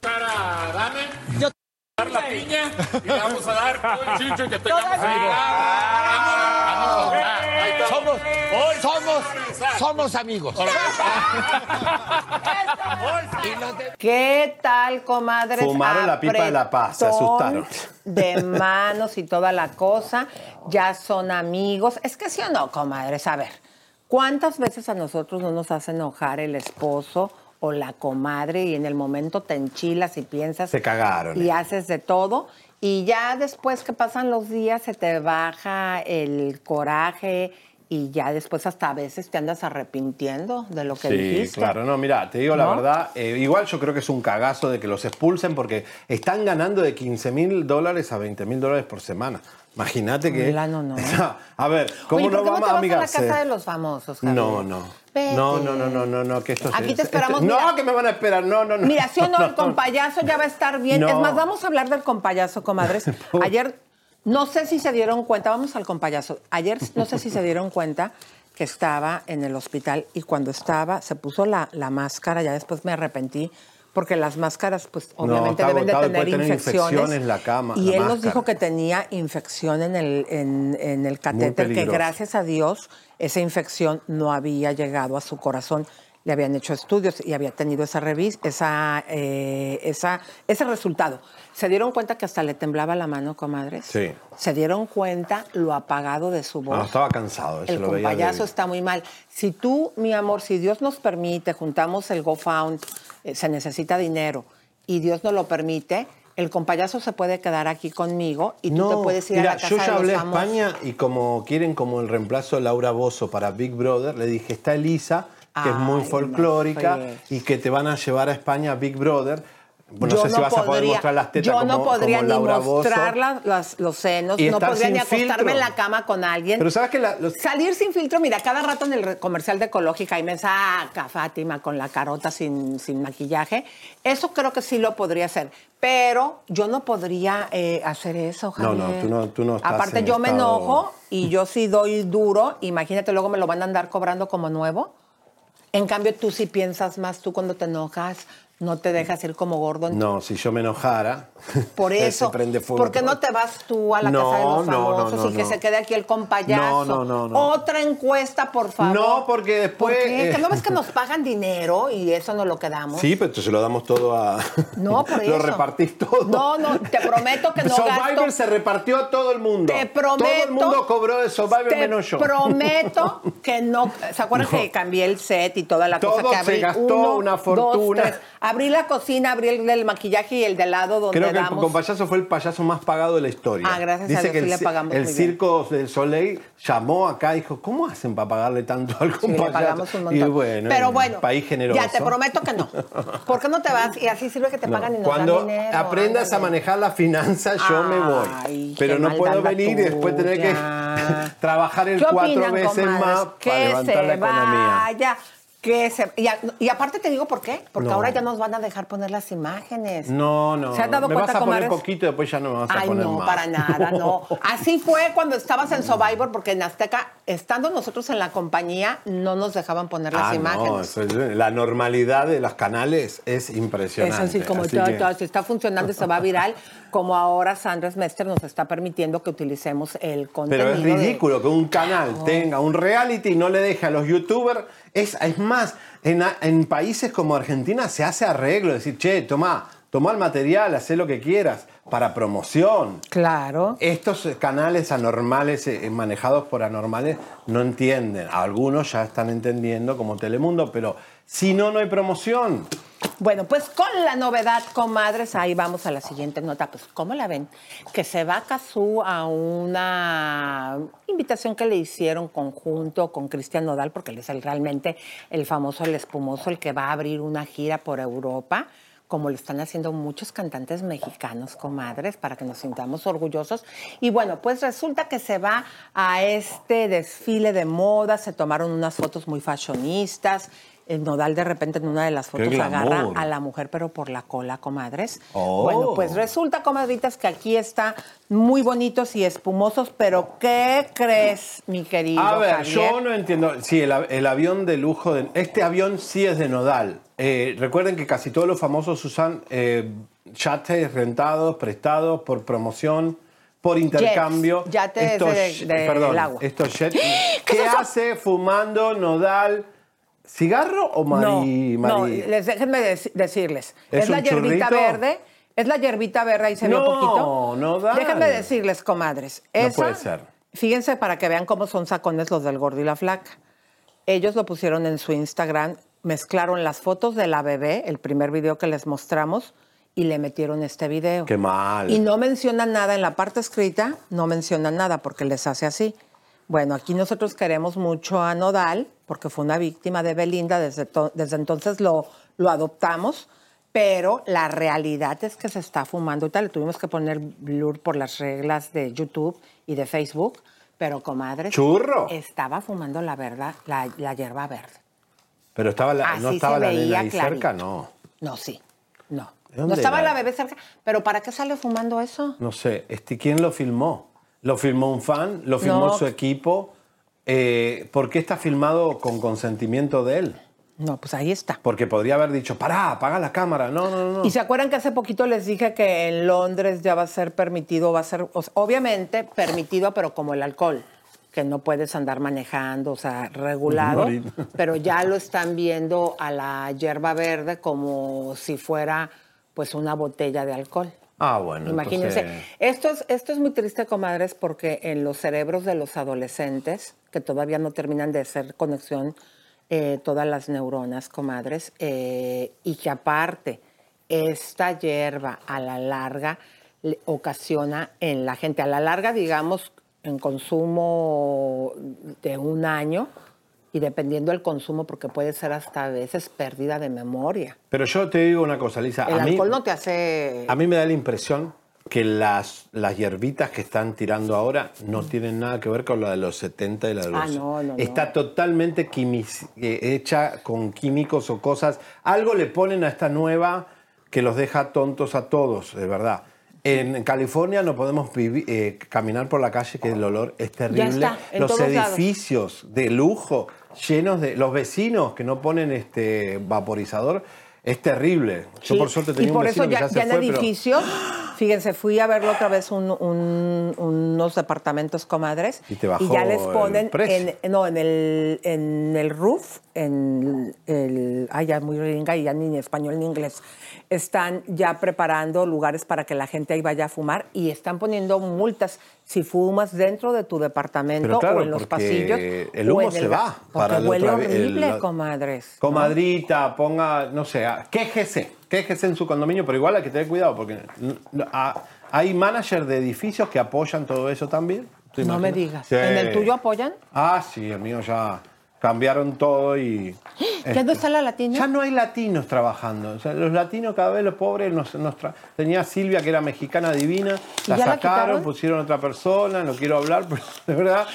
Para Adame, yo dar la piña y le vamos a dar todo el chicho que tengamos ahí. Somos, somos, somos amigos. [LAUGHS] ¿Qué tal, comadres? Fumaron la pipa de la paz, se asustaron. De manos y toda la cosa. Ya son amigos. Es que sí o no, comadres. A ver, ¿cuántas veces a nosotros no nos hace enojar el esposo o la comadre y en el momento te enchilas y piensas Se cagaron. y haces de todo? Y ya después que pasan los días se te baja el coraje y ya después hasta a veces te andas arrepintiendo de lo que Sí, dijiste. claro, no, mira, te digo la verdad, eh, igual yo creo que es un cagazo de que los expulsen porque están ganando de 15 mil dólares a 20 mil dólares por semana. Imagínate que... Milano, [LAUGHS] no. a ver, ¿cómo Oye, ¿por no vamos a vas a la amigarse? casa de los famosos, Javier? No, no. Vete. No, no, no, no, no, no, que esto Aquí es- te esperamos, No, que me van a esperar, no, no, no. Mira, sí o no, [LAUGHS] el compayazo ya va a estar bien. No. Es más, vamos a hablar del compayazo, comadres. [LAUGHS] Ayer, no sé si se dieron cuenta, vamos al compayazo. Ayer, no sé si se dieron cuenta que estaba en el hospital y cuando estaba, se puso la, la máscara, ya después me arrepentí, porque las máscaras, pues, obviamente deben de tener, tener infecciones. infección en la cama, Y la él nos dijo que tenía infección en el, en, en el catéter, que gracias a Dios esa infección no había llegado a su corazón. Le habían hecho estudios y había tenido esa revis, esa, eh, esa, ese resultado. ¿Se dieron cuenta que hasta le temblaba la mano, comadres? Sí. ¿Se dieron cuenta lo apagado de su voz? No, estaba cansado, eso el lo veía compayazo débil. está muy mal. Si tú, mi amor, si Dios nos permite, juntamos el GoFound, eh, se necesita dinero y Dios nos lo permite, el compayazo se puede quedar aquí conmigo y tú te puedes ir mira, a la casa yo ya de los hablé a. España y como quieren como el reemplazo de Laura Bozo para Big Brother, le dije, está Elisa, que es muy Ay, folclórica no y que te van a llevar a España a Big Brother. Bueno, no Yo sé si vas a poder podría- mostrar las tetas Yo como, no podría como ni Laura Bozzo. mostrar las- los senos, Y no podría ni acostarme filtro. en la cama con alguien. Pero sabes que la- los- Salir sin filtro, mira, cada rato en el comercial de Ecológica y me saca Fátima con la carota sin, sin maquillaje. Eso creo que sí lo podría hacer. Pero yo no podría eh, hacer eso, No, Javier. no, tú no, tú no estás Aparte, yo me enojo y yo sí doy duro. Imagínate, luego me lo van a andar cobrando como nuevo. En cambio, tú sí piensas más, tú cuando te enojas, no te dejas ir como gordo No, si yo me enojara. [LAUGHS] por [LAUGHS] se eso. prende fuego ¿Por qué todo. no te vas tú a la No, casa de los no, famosos no, y que se quede aquí el compayazo? No, no, no, no. Otra encuesta, por favor. No, porque después, ¿Por qué? eh, ¿Que no ves que [LAUGHS] nos pagan dinero y eso no lo quedamos? Sí, pero se lo damos todo a. No, por Lo eso. repartís todo. No, no, te prometo que no Survivor gasto. se repartió a todo el mundo. Te prometo. Todo el mundo cobró de Survivor te menos yo. prometo que no. ¿Se acuerdan que cambié el set y toda la cosa que se abrí? gastó Uno, una dos, fortuna. tres. Abrí la cocina, abrí el del maquillaje y el del lado donde Creo que el damos. compayazo fue el payaso más pagado de la historia. Ah, gracias a Dice Dios, que sí el, le pagamos el muy bien. Circo del Soleil llamó acá y dijo, ¿cómo hacen para pagarle tanto al Sí, compayazo? le pagamos un Y montón. bueno, Pero bueno, país generoso. ya te prometo que no. ¿Por qué no te vas? Y así sirve que te No, pagan y nos Cuando dan dinero. aprendas a manejar la finanza, yo me voy. Pero no puedo venir y después tener que [LAUGHS] trabajar el ¿Qué cuatro opinan, veces comadres? más que para levantar se la economía. Vaya, que se y, a- y aparte te digo por qué, porque No. ahora ya nos van a dejar poner las imágenes. No, no. ¿Se han dado cuenta, vas a poner poquito y después ya no me vas a Ay, poner no, más. para nada, [LAUGHS] no. Así fue cuando estabas en Survivor, porque en Azteca, estando nosotros en la compañía, no nos dejaban poner las Ah, no, imágenes. eso es- la normalidad de los canales es impresionante. Es así como así todo, que- todo, si está funcionando y se va viral, [LAUGHS] como ahora Sandra Smester nos está permitiendo que utilicemos el contenido. Pero es de- ridículo que un canal tenga un reality y no le deje a los youtubers. Es, es más, en, en países como Argentina se hace arreglo, decir, che, toma, toma el material, haz lo que quieras, para promoción. Claro. Estos eh, canales anormales, eh, manejados por anormales, no entienden. Algunos ya están entendiendo, como Telemundo, pero si no, no hay promoción. Bueno, pues con la novedad, comadres, ahí vamos a la siguiente nota. Pues, ¿cómo la ven? Que se va Cazú a una invitación que le hicieron conjunto con Cristian Nodal, porque él es realmente el famoso, el espumoso, el que va a abrir una gira por Europa, como lo están haciendo muchos cantantes mexicanos, comadres, para que nos sintamos orgullosos. Y bueno, pues resulta que se va a este desfile de moda, se tomaron unas fotos muy fashionistas. El Nodal de repente en una de las fotos agarra a la mujer, pero por la cola, comadres. Oh. Bueno, pues resulta, comadritas, que aquí está muy bonitos y espumosos, pero ¿qué crees, mi querido A ver, Javier? yo no entiendo. Sí, el, av- el avión de lujo. De, este avión sí es de Nodal. Eh, recuerden que casi todos los famosos usan eh, yates rentados, prestados, por promoción, por intercambio. yates Estos de- sh- del perdón, agua. Estos jets. ¿Qué, hace fumando Nodal? ¿Cigarro o mari, no, no, les, déjenme dec- decirles. ¿Es Es, la hierbita churrito? verde. Es la hierbita verde, ahí se ve No, un poquito. Nodal. Déjenme decirles, comadres. No puede ser. Fíjense para que vean cómo son sacones los del gordo y la flaca. Ellos lo pusieron en su Instagram, mezclaron las fotos de la bebé, el primer video que les mostramos, y le metieron este video. Qué mal. Y no mencionan nada en la parte escrita, no mencionan nada porque les hace así. Bueno, aquí nosotros queremos mucho a Nodal porque fue una víctima de Belinda, desde, to- desde entonces lo, lo adoptamos, pero la realidad es que se está fumando. Ahorita le tuvimos que poner blur por las reglas de YouTube y de Facebook, pero comadre, Churro. estaba fumando la verdad, la, la hierba verde. Pero estaba la- no estaba la nena ahí clarito. cerca, no. No, sí, no. ¿De dónde No estaba era? la bebé cerca, pero ¿para qué sale fumando eso? No sé, este, ¿quién lo filmó? ¿Lo filmó un fan? ¿Lo filmó No. su equipo? Eh, ¿Por qué está filmado con consentimiento de él? No, pues ahí está. Porque podría haber dicho, pará, apaga la cámara. No, no, no. Y se acuerdan que hace poquito les dije que en Londres ya va a ser permitido, va a ser, o sea, obviamente permitido, pero como el alcohol, que no puedes andar manejando, o sea, regulado, [LAUGHS] pero ya lo están viendo a la hierba verde como si fuera pues una botella de alcohol. Ah, bueno. Imagínense. entonces- Esto, es, esto es muy triste, comadres, porque en los cerebros de los adolescentes, que todavía no terminan de hacer conexión eh, todas las neuronas, comadres, eh, y que aparte esta hierba a la larga le ocasiona en la gente, a la larga, digamos, en consumo de un año, y dependiendo del consumo, porque puede ser hasta a veces pérdida de memoria. Pero yo te digo una cosa, Lisa. El a mí, alcohol no te hace... a mí me da la impresión que las, las hierbitas que están tirando ahora no tienen nada que ver con la de los 70 y la de los... Ah, no, no, no. Está totalmente quimici- eh, hecha con químicos o cosas. Algo le ponen a esta nueva que los deja tontos a todos, de verdad. En California no podemos vivi- eh, caminar por la calle que el olor es terrible. está, en los todos lados. edificios de lujo llenos de... Los vecinos que no ponen este vaporizador es terrible. Yo por suerte tenía y por un eso ya, ya se ya en pero- edificios, fíjense, fui a verlo otra vez un- un- unos departamentos comadres Y te bajó ya les el ponen precio. en, no en el en el roof, en el ay ya muy gringa y ya ni en español ni inglés. Están ya preparando lugares para que la gente ahí vaya a fumar y están poniendo multas si fumas dentro de tu departamento claro, o en los pasillos. el o humo en se gas, va Porque para huele otra el- horrible, la- comadres. Comadrita, ponga, no sé, quéjese, quéjese en su condominio, pero igual hay que tener cuidado porque hay managers de edificios que apoyan todo eso también. ¿Te No me digas. Sí. ¿En el tuyo apoyan? Ah, sí, el mío ya cambiaron todo y... [GASPS] ¿Ya no está la latina? Ya no hay latinos trabajando. O sea, los latinos cada vez los pobres nos, nos tra- Tenía Silvia que era mexicana divina, ¿Y la la sacaron, quitaron? pusieron otra persona, no quiero hablar, [LAUGHS] pero de verdad,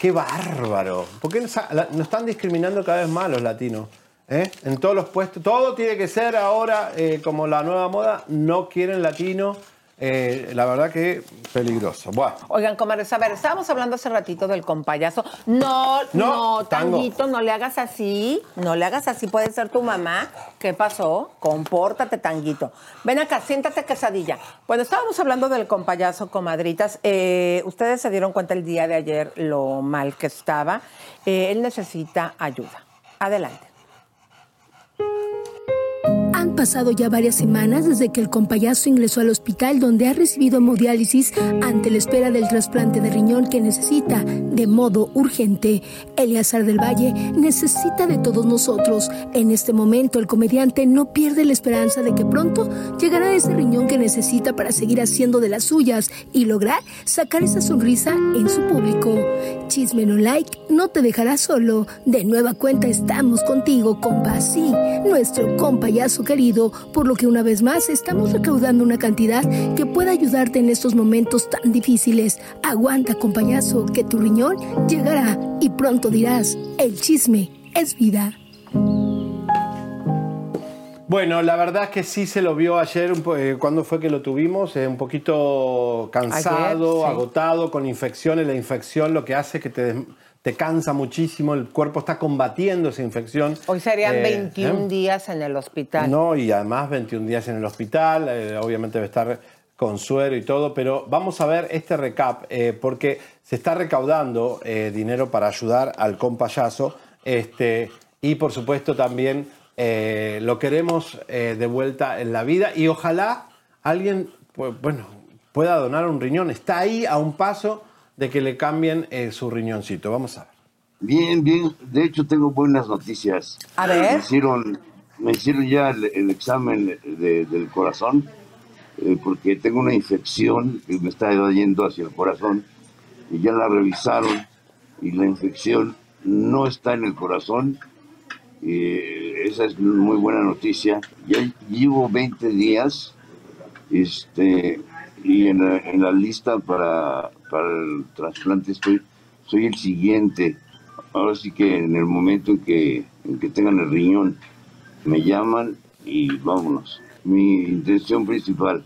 qué bárbaro. ¿Por qué nos, la- nos están discriminando cada vez más los latinos? ¿Eh? En todos los puestos, todo tiene que ser ahora eh, como la nueva moda, no quieren latino. Eh, la verdad que peligroso. Bueno, Oigan, comadres, a ver, estábamos hablando hace ratito del compayazo. No, no, No, tanguito, no le hagas así. No le hagas así, puede ser tu mamá. ¿Qué pasó? Compórtate, tanguito. Ven acá, siéntate, quesadilla. Bueno, estábamos hablando del compayazo, comadritas. Eh, ustedes se dieron cuenta el día de ayer lo mal que estaba. Eh, él necesita ayuda. Adelante. Han pasado ya varias semanas desde que el compayazo ingresó al hospital donde ha recibido hemodiálisis ante la espera del trasplante de riñón que necesita de modo urgente. Eleazar del Valle necesita de todos nosotros. En este momento el comediante no pierde la esperanza de que pronto llegará ese riñón que necesita para seguir haciendo de las suyas y lograr sacar esa sonrisa en su público. Chisme no like no te dejará solo. De nueva cuenta estamos contigo, compa. Sí, nuestro compayazo querido, por lo que una vez más estamos recaudando una cantidad que pueda ayudarte en estos momentos tan difíciles. Aguanta, compayazo, que tu riñón llegará y pronto dirás, el chisme es vida. Bueno, la verdad es que sí se lo vio ayer, eh, ¿cuándo fue que lo tuvimos? Eh, un poquito cansado, Ayer, sí. agotado, con infecciones. La infección lo que hace es que te, des- te cansa muchísimo, el cuerpo está combatiendo esa infección. Hoy serían Eh, 21 ¿eh? días en el hospital. No, y además 21 días en el hospital, eh, obviamente debe estar con suero y todo, pero vamos a ver este recap, eh, porque se está recaudando dinero para ayudar al compayazo, este, y por supuesto también lo queremos de vuelta en la vida, y ojalá alguien, pues, bueno, pueda donar un riñón, está ahí a un paso de que le cambien eh, su riñoncito, vamos a ver. Bien, bien. De hecho, tengo buenas noticias. A ver. Me hicieron, me hicieron ya el, el examen de- del corazón, eh, porque tengo una infección que me está yendo hacia el corazón, y ya la revisaron, y la infección no está en el corazón. Eh, esa es muy buena noticia. Ya llevo 20 días este, y en la, en la lista para, para el trasplante estoy, soy el siguiente. Ahora sí que en el momento en que, en que tengan el riñón, me llaman y vámonos. Mi intención principal,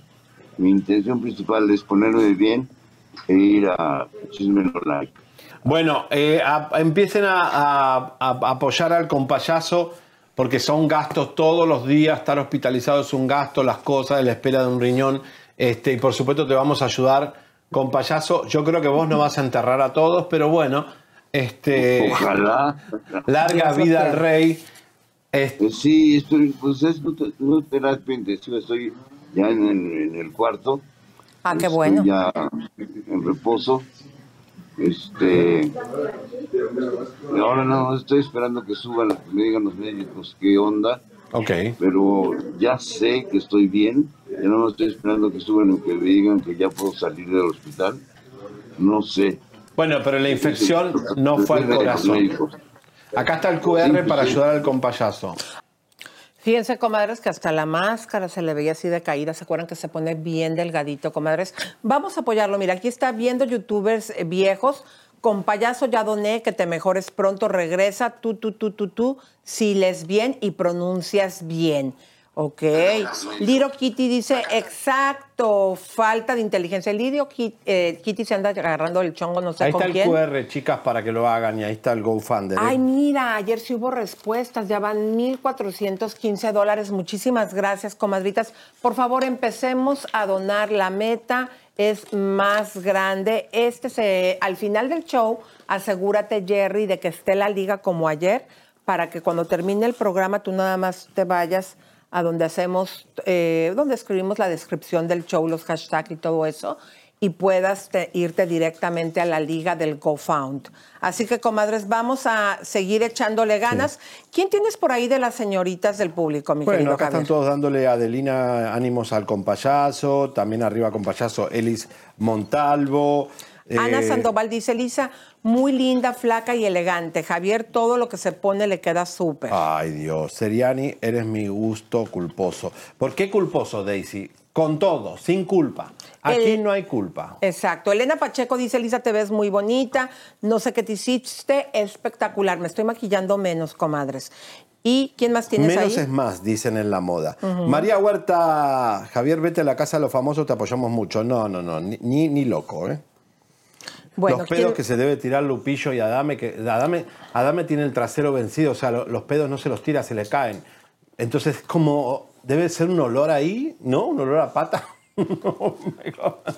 mi intención principal es ponerme bien e ir a Chisme Like. Bueno, eh, a- empiecen a, a- a apoyar al compayazo porque son gastos todos los días, estar hospitalizado es un gasto, las cosas, la espera de un riñón, este, y por supuesto te vamos a ayudar con payaso. Yo creo que vos no vas a enterrar a todos, pero bueno, este, Ojalá. larga vida al rey. Este, Pues sí, estoy, pues es no, te- no terapia intensiva, estoy ya en, el- en el cuarto. Ah, qué Estoy bueno. ya en reposo. Este. Ahora no, estoy esperando que suban, que me digan los médicos qué onda. Ok. Pero ya sé que estoy bien. Ya no estoy esperando que suban y que me digan que ya puedo salir del hospital. No sé. Bueno, pero la infección no fue al corazón. Acá está el QR pues para sí. ayudar al compayazo. Fíjense, comadres, que hasta la máscara se le veía así de caída. ¿Se acuerdan que se pone bien delgadito, comadres? Vamos a apoyarlo. Mira, aquí está viendo youtubers eh, viejos. Con payaso ya doné, que te mejores pronto. Regresa tú, tú, tú, tú, tú. Si les bien y pronuncias bien. Ok. Liro Kitty dice, exacto, falta de inteligencia. Lirio Kitty, eh, Kitty se anda agarrando el chongo, no sé Ahí con está el quién. QR, chicas, para que lo hagan, y ahí está el GoFundMe. Ay, mira, ayer sí hubo respuestas, ya van 1.415 dólares. Muchísimas gracias, comadritas. Por favor, empecemos a donar. La meta es más grande. Este se, al final del show, asegúrate, Jerry, de que esté la liga como ayer, para que cuando termine el programa tú nada más te vayas a donde hacemos, eh, donde escribimos la descripción del show, los hashtags y todo eso, y puedas te- irte directamente a la liga del GoFound. Así que, comadres, vamos a seguir echándole ganas. ¿Quién tienes por ahí de las señoritas del público, mi Bueno, querido acá Javier? están todos dándole a Adelina ánimos al compayazo, también arriba compayazo Elis Montalvo. Ana eh, Sandoval dice, Lisa, muy linda, flaca y elegante. Javier, todo lo que se pone le queda súper. Ay Dios, Seriani, eres mi gusto culposo. ¿Por qué culposo, Daisy? Con todo, sin culpa. Aquí El- no hay culpa. Exacto. Elena Pacheco dice, Lisa, te ves muy bonita. No sé qué te hiciste. Espectacular. Me estoy maquillando menos, comadres. ¿Y quién más tienes Menos ahí? es más, dicen en la moda. María Huerta, Javier, vete a la casa de los famosos, te apoyamos mucho. No, no, no, ni, ni, ni loco, ¿eh? Bueno, los pedos ¿quién- que se debe tirar Lupillo y Adame, que Adame, Adame tiene el trasero vencido, o sea, lo- los pedos no se los tira, se le caen. Entonces, como debe ser un olor ahí, ¿no? Un olor a pata. Oh my God.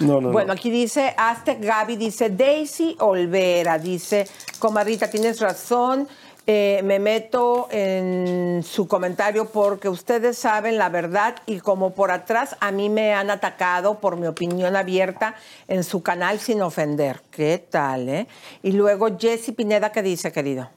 no, no, Bueno, no. aquí dice, Aztec Gaby dice, Daisy Olvera, dice, comadrita, tienes razón. Eh, me meto en su comentario porque ustedes saben la verdad y como por atrás a mí me han atacado por mi opinión abierta en su canal sin ofender. ¿Qué tal, eh? Y luego Jesse Pineda, ¿qué dice, querido?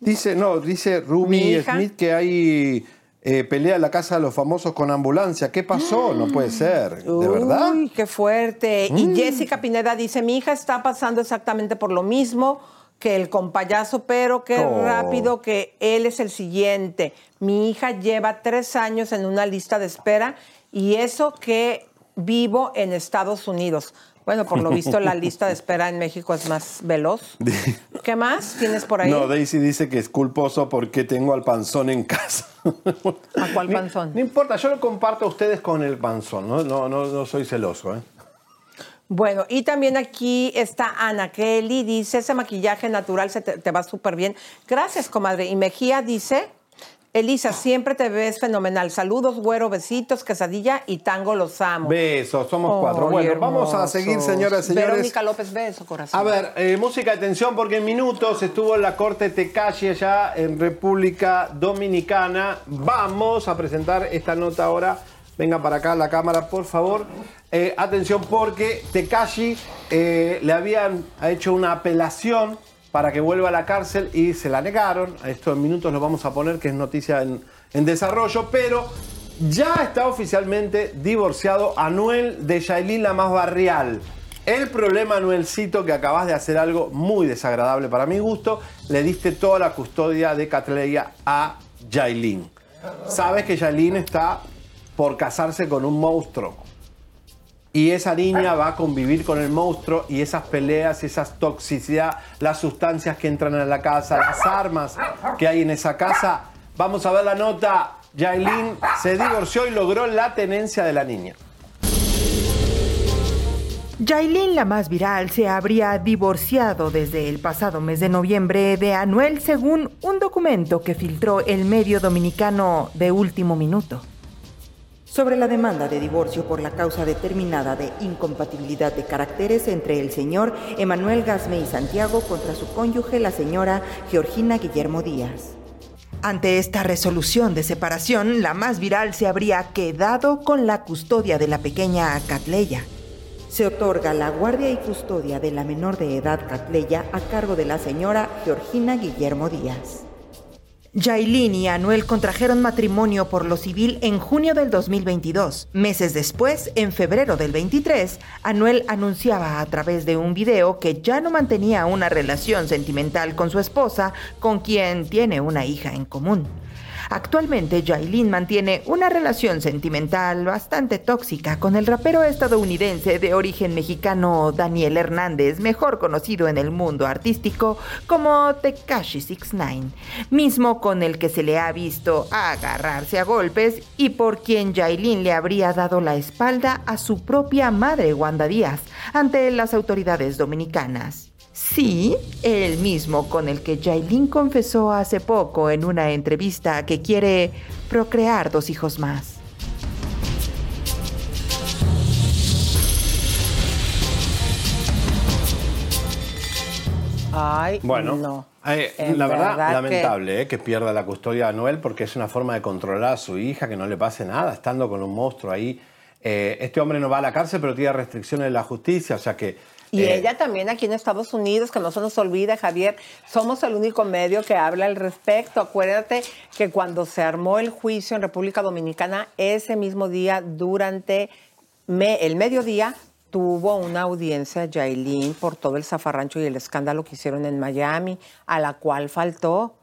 Dice, no, dice Ruby. Smith que hay eh, pelea en la casa de los famosos con ambulancia. ¿Qué pasó? No puede ser. ¿De verdad? Uy, qué fuerte. Mm. Y Jessica Pineda dice, mi hija está pasando exactamente por lo mismo que el compayazo, pero qué Oh. rápido que él es el siguiente. Mi hija lleva tres años en una lista de espera y eso que vivo en Estados Unidos. Bueno, por lo visto la [LAUGHS] lista de espera en México es más veloz. [LAUGHS] ¿Qué más tienes por ahí? No, Daisy dice que es culposo porque tengo al panzón en casa. ¿A cuál panzón? No importa, yo lo comparto a ustedes con el panzón, no, no, no, no soy celoso. ¿eh? Bueno, y también aquí está Ana Kelly, dice, ese maquillaje natural se te, te va súper bien. Gracias, comadre. Y Mejía dice, Elisa, siempre te ves fenomenal. Saludos, güero, besitos, quesadilla y tango, los amo. Besos, somos cuatro. Bueno, vamos a seguir, señoras y señores. Verónica López, beso, corazón. A ver, eh, música de atención porque en minutos estuvo en la corte Tecashi allá en República Dominicana. Vamos a presentar esta nota ahora. Venga para acá la cámara, por favor. Eh, atención porque Tecashi eh, le habían hecho una apelación para que vuelva a la cárcel y se la negaron. Esto en minutos lo vamos a poner, que es noticia en, en desarrollo, pero ya está oficialmente divorciado Anuel de Yailin la más barrial. El problema, Anuelcito, que acabas de hacer algo muy desagradable para mi gusto, le diste toda la custodia de Catleya a Yailin. Sabes que Yailin está por casarse con un monstruo. Y esa niña va a convivir con el monstruo y esas peleas, esas toxicidad, las sustancias que entran a la casa, las armas que hay en esa casa. Vamos a ver la nota. Yailin se divorció y logró la tenencia de la niña. Yailin, la más viral, se habría divorciado desde el pasado mes de noviembre de Anuel según un documento que filtró el medio dominicano de último minuto. Sobre la demanda de divorcio por la causa determinada de incompatibilidad de caracteres entre el señor Emanuel Gasmey Santiago contra su cónyuge, la señora Georgina Guillermo Díaz. Ante esta resolución de separación, la más viral se habría quedado con la custodia de la pequeña Catleya. Se otorga la guardia y custodia de la menor de edad Catleya a cargo de la señora Georgina Guillermo Díaz. Yailin y Anuel contrajeron matrimonio por lo civil en junio del 2022. Meses después, en febrero del 23, Anuel anunciaba a través de un video que ya no mantenía una relación sentimental con su esposa, con quien tiene una hija en común. Actualmente, Yailin mantiene una relación sentimental bastante tóxica con el rapero estadounidense de origen mexicano Daniel Hernández, mejor conocido en el mundo artístico como Tekashi 69, mismo con el que se le ha visto agarrarse a golpes y por quien Yailin le habría dado la espalda a su propia madre Wanda Díaz ante las autoridades dominicanas. Sí, el mismo con el que Yailin confesó hace poco en una entrevista que quiere procrear dos hijos más. Ay, Bueno, no. eh, la verdad, verdad que- lamentable eh, que... pierda la custodia de Anuel porque es una forma de controlar a su hija, que no le pase nada, estando con un monstruo ahí. Eh, este hombre no va a la cárcel, pero tiene restricciones de la justicia, o sea que... Y eh, ella también aquí en Estados Unidos, que no se nos olvide, Javier, somos el único medio que habla al respecto. Acuérdate que cuando se armó el juicio en República Dominicana, ese mismo día, durante me- el mediodía, tuvo una audiencia Yailin por todo el zafarrancho y el escándalo que hicieron en Miami, a la cual faltó.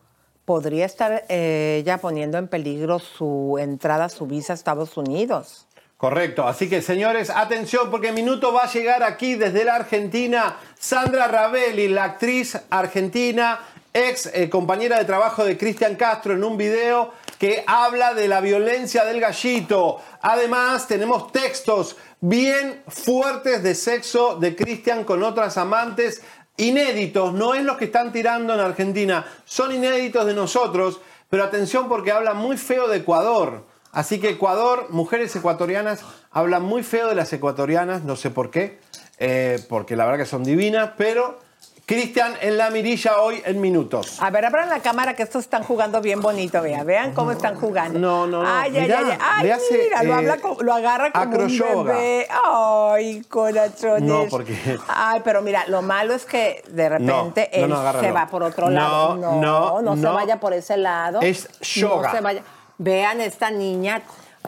Podría estar eh, ella poniendo en peligro su entrada, su visa a Estados Unidos. Correcto, así que señores, atención porque minuto va a llegar aquí desde la Argentina Sandra Ravelli, la actriz argentina, ex eh, compañera de trabajo de Cristian Castro en un video que habla de la violencia del gallito. Además, tenemos textos bien fuertes de sexo de Cristian con otras amantes, inéditos, no es los que están tirando en Argentina, son inéditos de nosotros, pero atención porque habla muy feo de Ecuador. Así que Ecuador, mujeres ecuatorianas, hablan muy feo de las ecuatorianas, no sé por qué, eh, porque la verdad que son divinas, pero Cristian en la mirilla hoy en minutos. A ver, abran la cámara que estos están jugando bien bonito, vea. Vean cómo están jugando. No, no, no. Ay, ay, ay, ay. le hace, mira, lo, eh, habla co- lo agarra como un acroyoga. bebé. Ay, corazones. No, porque- Ay, pero mira, lo malo es que de repente No, él no, se va por otro No, lado. No, no, no, se vaya por ese lado. Es yoga. No se vaya. Vean esta niña.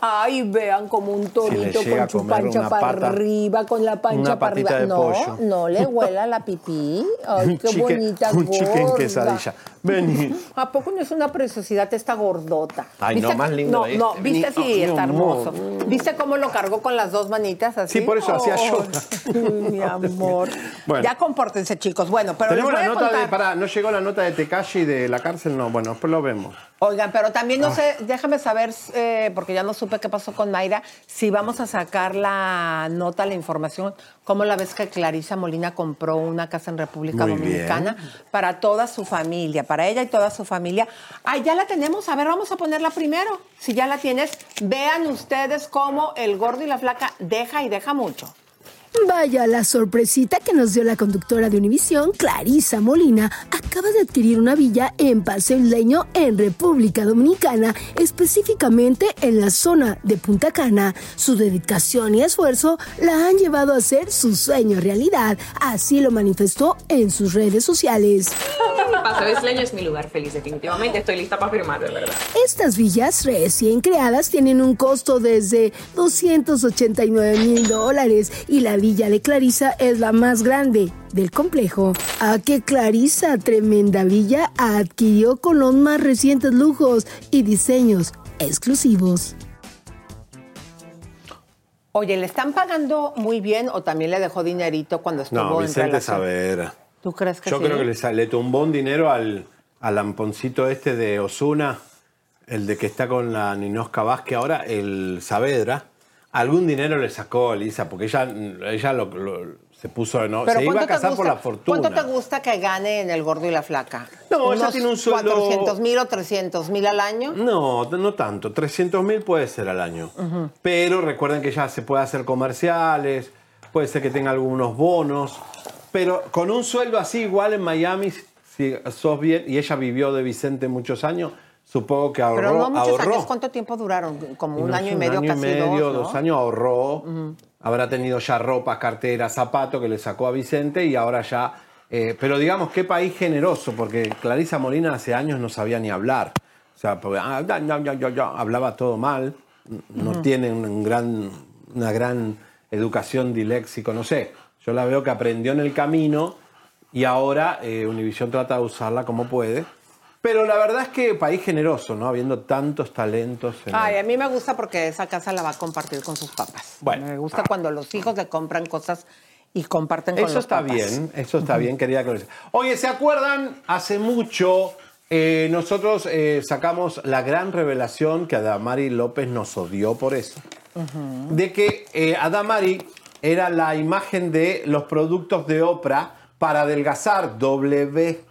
Ay, vean como un torito con su pancha para pata- arriba, con la pancha para arriba. no, pollo. no le [LAUGHS] huela la pipí. Ay, Un qué bonita un chicken quesadilla. Vení. [LAUGHS] ¿A poco no es una preciosidad esta gordota? Ay, no, más lindo No, este. no, viste, Vení. sí, Ay, está hermoso. ¿Viste cómo lo cargó con las dos manitas así? Sí, por eso hacía yoga. Mi [LAUGHS] amor. Bueno. Ya compórtense, chicos. Bueno, pero les Tenemos voy la a nota contar. de. Pará, ¿no llegó la nota de Tekashi de la cárcel? No, bueno, después lo vemos. Oigan, pero también no Ah. sé, déjame saber, eh, porque ya no supe qué pasó con Mayra, si vamos a sacar la nota, la información, cómo la vez que Clarisa Molina compró una casa en República Muy Dominicana para toda su familia, para ella y toda su familia. Ah, ya la tenemos, a ver, vamos a ponerla primero. Si ya la tienes, vean ustedes cómo el gordo y la flaca deja y deja mucho. Vaya la sorpresita que nos dio la conductora de Univisión, Clarisa Molina, acaba de adquirir una villa en Paseo Isleño en República Dominicana, específicamente en la zona de Punta Cana. Su dedicación y esfuerzo la han llevado a hacer su sueño realidad, así lo manifestó en sus redes sociales. Paseo Isleño es mi lugar feliz, definitivamente. Estoy lista para firmar, de verdad. Estas villas recién creadas tienen un costo desde 289 mil dólares y la villa de Clarisa es la más grande del complejo. A que Clarisa, tremenda villa, adquirió con los más recientes lujos y diseños exclusivos. Oye, ¿le están pagando muy bien o también le dejó dinerito cuando estuvo No, en Vicente relación? Saavedra. ¿Tú crees que Yo sí? creo que le, le tumbó un dinero al, al lamponcito este de Osuna, el de que está con la Ninosca Vázquez ahora, el Saavedra. Algún dinero le sacó Elisa, porque ella, ella lo, lo- se puso, ¿no? Se iba a ¿cuánto te casar por gusta- la fortuna. ¿Cuánto te gusta que gane en el gordo y la flaca? No, ella ¿Unos tiene un sueldo- 400 mil o 300 mil al año? No, no tanto. 300 mil puede ser al año. Pero recuerden que ya se puede hacer comerciales, puede ser que tenga algunos bonos. Pero con un sueldo así igual en Miami, si sos bien, y ella vivió de Vicente muchos años, supongo que ahorró. Pero no muchos ahorró. años. ¿Cuánto tiempo duraron? Como Y un no año y medio, año casi medio, dos, ¿no? años ahorró. Habrá tenido ya ropa, cartera, zapato que le sacó a Vicente y ahora ya. eh, pero digamos, qué país generoso, porque Clarisa Molina hace años no sabía ni hablar. O sea, porque, ah, ya, hablaba todo mal, no tiene un gran, una gran educación diléxico, no sé. Yo la veo que aprendió en el camino y ahora eh, Univision trata de usarla como puede. Pero la verdad es que país generoso, ¿no? Habiendo tantos talentos. en Ay, a mí me gusta porque esa casa la va a compartir con sus papás. Bueno. Me gusta cuando los hijos le compran cosas y comparten con Eso los está papás. bien, eso está bien, querida Clarisa. Oye, ¿se acuerdan? Hace mucho eh, nosotros eh, sacamos la gran revelación que Adamari López nos odió por eso. De que eh, Adamari era la imagen de los productos de Oprah para adelgazar W.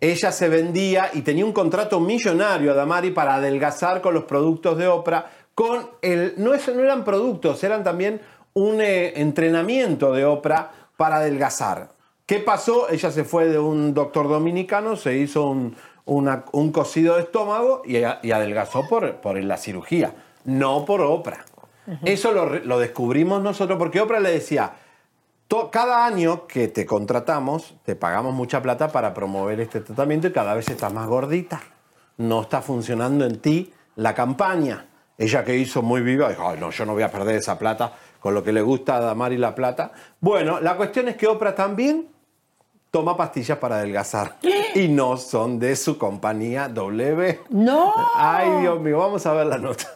Ella se vendía y tenía un contrato millonario, Adamari, para adelgazar con los productos de Oprah. Con el, no, es- no eran productos, eran también un eh, entrenamiento de Oprah para adelgazar. ¿Qué pasó? Ella se fue de un doctor dominicano, se hizo un, una- un cocido de estómago y, y adelgazó por, por la cirugía, no por Oprah. Eso lo, lo descubrimos nosotros porque Oprah le decía, "To- cada año que te contratamos, te pagamos mucha plata para promover este tratamiento y cada vez estás más gordita. No está funcionando en ti la campaña. Ella que hizo muy viva, dijo, "Ay, no, yo no voy a perder esa plata con lo que le gusta a Damari la plata. Bueno, la cuestión es que Oprah también toma pastillas para adelgazar [GASPS] y no son de su compañía W. No. Ay, Dios mío, vamos a ver la nota.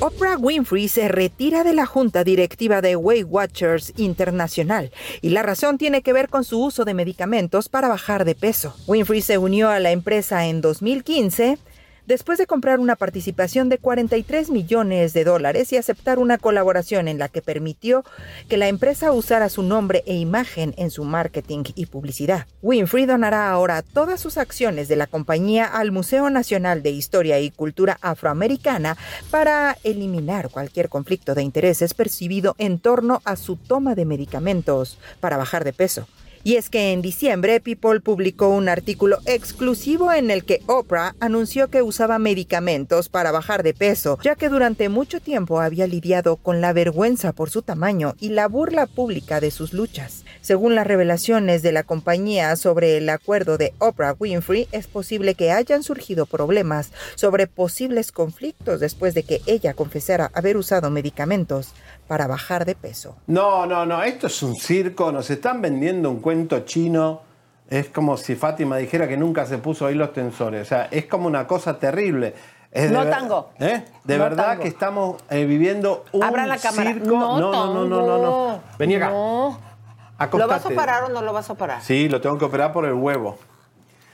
Oprah Winfrey se retira de la junta directiva de Weight Watchers Internacional y la razón tiene que ver con su uso de medicamentos para bajar de peso. Winfrey se unió a la empresa en 2015 después de comprar una participación de 43 millones de dólares y aceptar una colaboración en la que permitió que la empresa usara su nombre e imagen en su marketing y publicidad. Winfrey donará ahora todas sus acciones de la compañía al Museo Nacional de Historia y Cultura Afroamericana para eliminar cualquier conflicto de intereses percibido en torno a su toma de medicamentos para bajar de peso. Y es que en diciembre People publicó un artículo exclusivo en el que Oprah anunció que usaba medicamentos para bajar de peso, ya que durante mucho tiempo había lidiado con la vergüenza por su tamaño y la burla pública de sus luchas. Según las revelaciones de la compañía sobre el acuerdo de Oprah Winfrey, es posible que hayan surgido problemas sobre posibles conflictos después de que ella confesara haber usado medicamentos para bajar de peso. No, no, no, esto es un circo, nos están vendiendo un cuento chino. Es como si Fátima dijera que nunca se puso ahí los tensores. O sea, es como una cosa terrible. Es No tango. ¿Eh? De No verdad tango. que estamos eh, viviendo un Abra la cámara. circo. No, no, no, no, no, no, no. Vení acá. No. ¿Lo vas a operar o no lo vas a operar? Sí, lo tengo que operar por el huevo.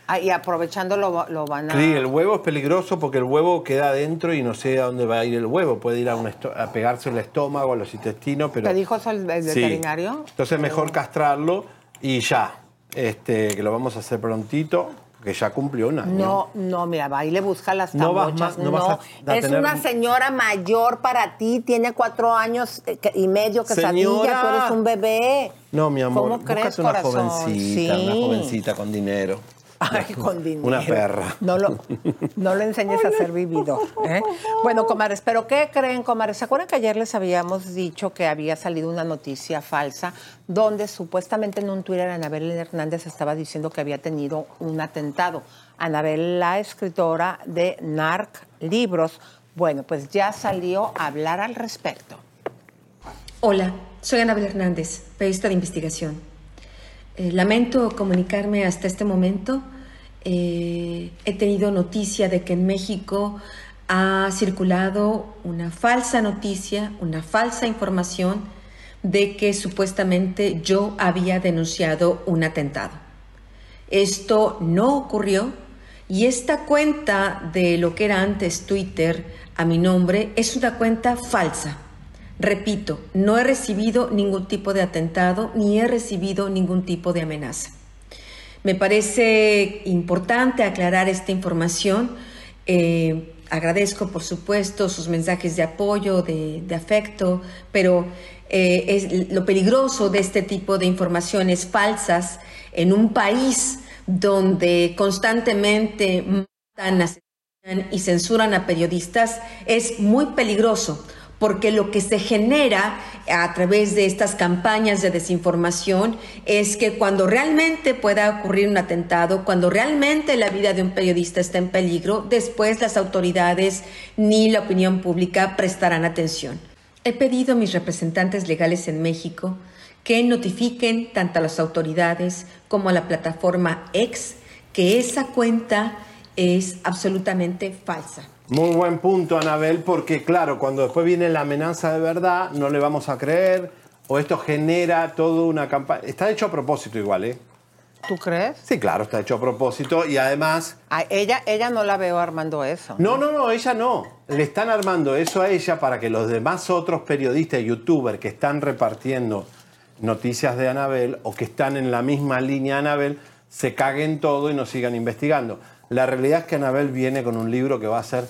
Ah, y aprovechando lo, lo van a... Sí, el huevo es peligroso porque el huevo queda adentro y no sé a dónde va a ir el huevo. Puede ir a, un a pegarse el estómago, a los intestinos, pero... ¿Te dijo eso el, el Sí. veterinario? Entonces mejor castrarlo y ya. Este, que lo vamos a hacer prontito, que ya cumplió un año. No, no, mira, va y le busca las No vas más- no vas a- a es tener- una señora mayor para ti, tiene cuatro años eh, que- y medio quesadilla, Señora. tú eres un bebé. No, mi amor, ¿Cómo crees, una corazón? jovencita, Sí. una jovencita con dinero. Ay, con dinero. Una perra. No lo, no lo enseñes a ser vivido. ¿eh? Bueno, comadres, ¿pero qué creen, comadres? ¿Se acuerdan que ayer les habíamos dicho que había salido una noticia falsa donde supuestamente en un Twitter Anabel Hernández estaba diciendo que había tenido un atentado? Anabel, la escritora de Narc Libros, bueno, pues ya salió a hablar al respecto. Hola, soy Anabel Hernández, periodista de investigación. Eh, lamento comunicarme hasta este momento. Eh, he tenido noticia de que en México ha circulado una falsa noticia, una falsa información de que supuestamente yo había denunciado un atentado. Esto no ocurrió y esta cuenta de lo que era antes Twitter a mi nombre es una cuenta falsa. Repito, no he recibido ningún tipo de atentado ni he recibido ningún tipo de amenaza. Me parece importante aclarar esta información. Eh, agradezco, por supuesto, sus mensajes de apoyo, de, de afecto, pero eh, es lo peligroso de este tipo de informaciones falsas en un país donde constantemente matan, asesinan y censuran a periodistas es muy peligroso porque lo que se genera a través de estas campañas de desinformación es que cuando realmente pueda ocurrir un atentado, cuando realmente la vida de un periodista está en peligro, después las autoridades ni la opinión pública prestarán atención. He pedido a mis representantes legales en México que notifiquen tanto a las autoridades como a la plataforma X que esa cuenta es absolutamente falsa. Muy buen punto, Anabel, porque claro, cuando después viene la amenaza de verdad, no le vamos a creer, o esto genera toda una campaña. Está hecho a propósito igual, ¿eh? ¿Tú crees? Sí, claro, está hecho a propósito y además... A ella, ella no la veo armando eso. No, no, no, ella no. Le están armando eso a ella para que los demás otros periodistas y youtubers que están repartiendo noticias de Anabel o que están en la misma línea de Anabel se caguen todo y no sigan investigando. La realidad es que Anabel viene con un libro que va a ser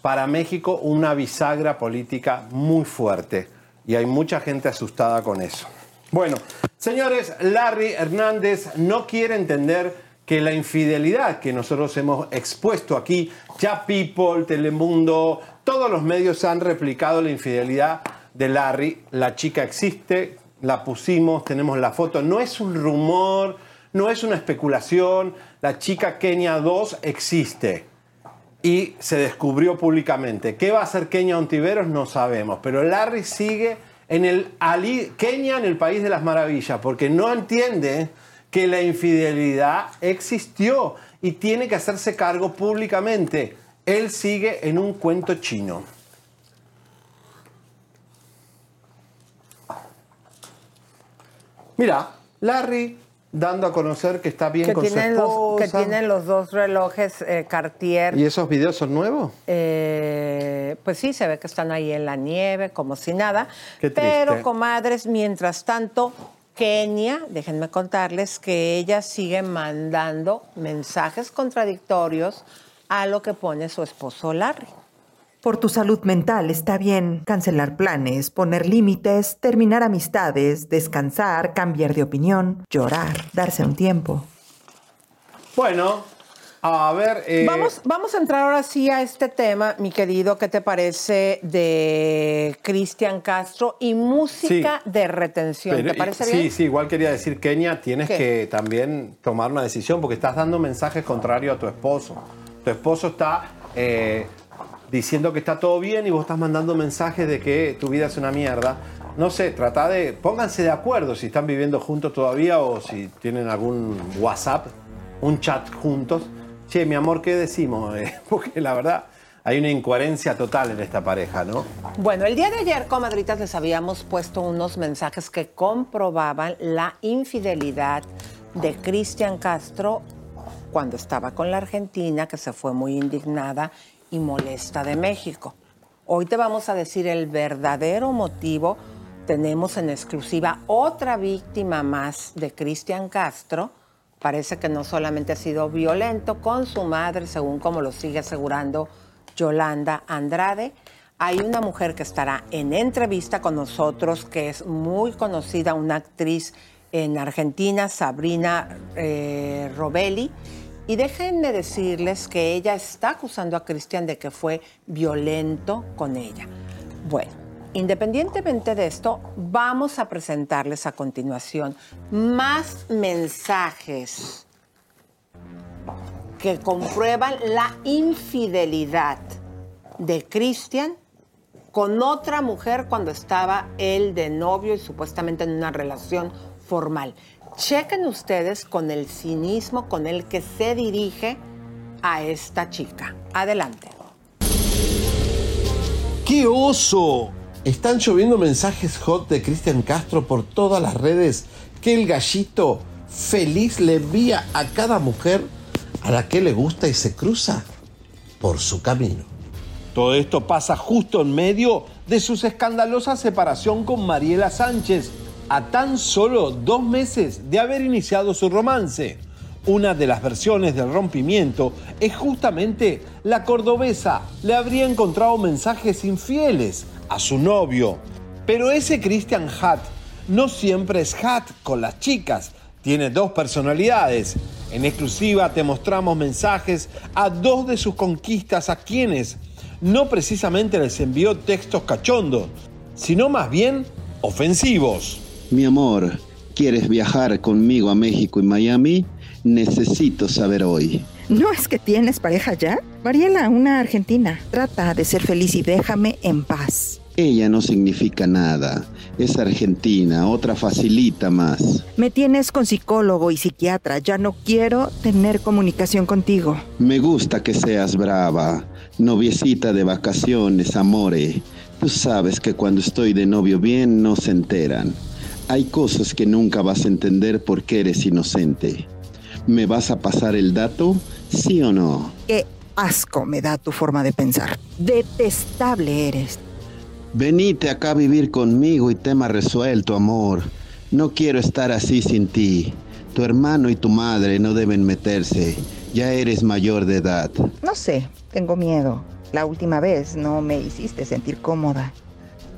para México una bisagra política muy fuerte y hay mucha gente asustada con eso. Bueno, señores, Larry Hernández no quiere entender que la infidelidad que nosotros hemos expuesto aquí, ya People, Telemundo, todos los medios han replicado la infidelidad de Larry. La chica existe, la pusimos, tenemos la foto. No es un rumor, no es una especulación. La chica Kenia 2 existe y se descubrió públicamente. ¿Qué va a hacer Kenia Ontiveros? No sabemos, pero Larry sigue en el Ali, Kenia en el país de las maravillas, porque no entiende que la infidelidad existió y tiene que hacerse cargo públicamente. Él sigue en un cuento chino. Mira, Larry dando a conocer que está bien Que con su los, esposa. que tienen los dos relojes eh, Cartier. ¿Y esos videos son nuevos? Eh, pues sí, se ve que están ahí en la nieve, como si nada. Qué. Pero, comadres, mientras tanto, Kenia, déjenme contarles que ella sigue mandando mensajes contradictorios a lo que pone su esposo Larry. Por tu salud mental está bien cancelar planes, poner límites, terminar amistades, descansar, cambiar de opinión, llorar, darse un tiempo. Bueno, a ver. eh, Vamos, vamos a entrar ahora sí a este tema, mi querido, ¿qué te parece de Cristian Castro y música de retención? pero- ¿Te parece sí, bien? sí, igual quería decir, Kenia, tienes ¿Qué? que también tomar una decisión porque estás dando mensajes contrarios a tu esposo. Tu esposo está eh, diciendo que está todo bien y vos estás mandando mensajes de que tu vida es una mierda. No sé, trata de. Pónganse de acuerdo si están viviendo juntos todavía o si tienen algún WhatsApp, un chat juntos. Che, mi amor, ¿qué decimos? [LAUGHS] Eh, porque la verdad hay una incoherencia total en esta pareja, ¿no? Bueno, el día de ayer, comadritas, les habíamos puesto unos mensajes que comprobaban la infidelidad de Cristian Castro cuando estaba con la Argentina, que se fue muy indignada y molesta de México. Hoy te vamos a decir el verdadero motivo. Tenemos en exclusiva otra víctima más de Cristian Castro. Parece que no solamente ha sido violento con su madre, según como lo sigue asegurando Yolanda Andrade. Hay una mujer que estará en entrevista con nosotros, que es muy conocida, una actriz en Argentina, Sabrina eh, Robelli. Y déjenme decirles que ella está acusando a Cristian de que fue violento con ella. Bueno, independientemente de esto, vamos a presentarles a continuación más mensajes que comprueban la infidelidad de Cristian con otra mujer cuando estaba él de novio y supuestamente en una relación formal. Chequen ustedes con el cinismo con el que se dirige a esta chica. Adelante. ¡Qué oso! Están lloviendo mensajes hot de Cristian Castro por todas las redes que el gallito feliz le envía a cada mujer a la que le gusta y se cruza por su camino. Todo esto pasa justo en medio de su escandalosa separación con Mariela Sánchez, a tan solo dos meses de haber iniciado su romance. Una de las versiones del rompimiento es justamente la cordobesa le habría encontrado mensajes infieles a su novio. Pero ese Christian Hatt no siempre es Hatt con las chicas, tiene dos personalidades. En exclusiva te mostramos mensajes a dos de sus conquistas a quienes no precisamente les envió textos cachondos, sino más bien ofensivos. Mi amor, ¿quieres viajar conmigo a México y Miami? Necesito saber hoy. ¿No es que tienes pareja ya? Mariela, una argentina. Trata de ser feliz y déjame en paz. Ella no significa nada. Es argentina, otra facilita más. Me tienes con psicólogo y psiquiatra. Ya no quiero tener comunicación contigo. Me gusta que seas brava. Noviecita de vacaciones, amore. Tú sabes que cuando estoy de novio bien no se enteran. Hay cosas que nunca vas a entender porque eres inocente. ¿Me vas a pasar el dato? ¿Sí o no? Qué asco me da tu forma de pensar. Detestable eres. Venite acá a vivir conmigo y tema resuelto, amor. No quiero estar así sin ti. Tu hermano y tu madre no deben meterse. Ya eres mayor de edad. No sé, tengo miedo. La última vez no me hiciste sentir cómoda.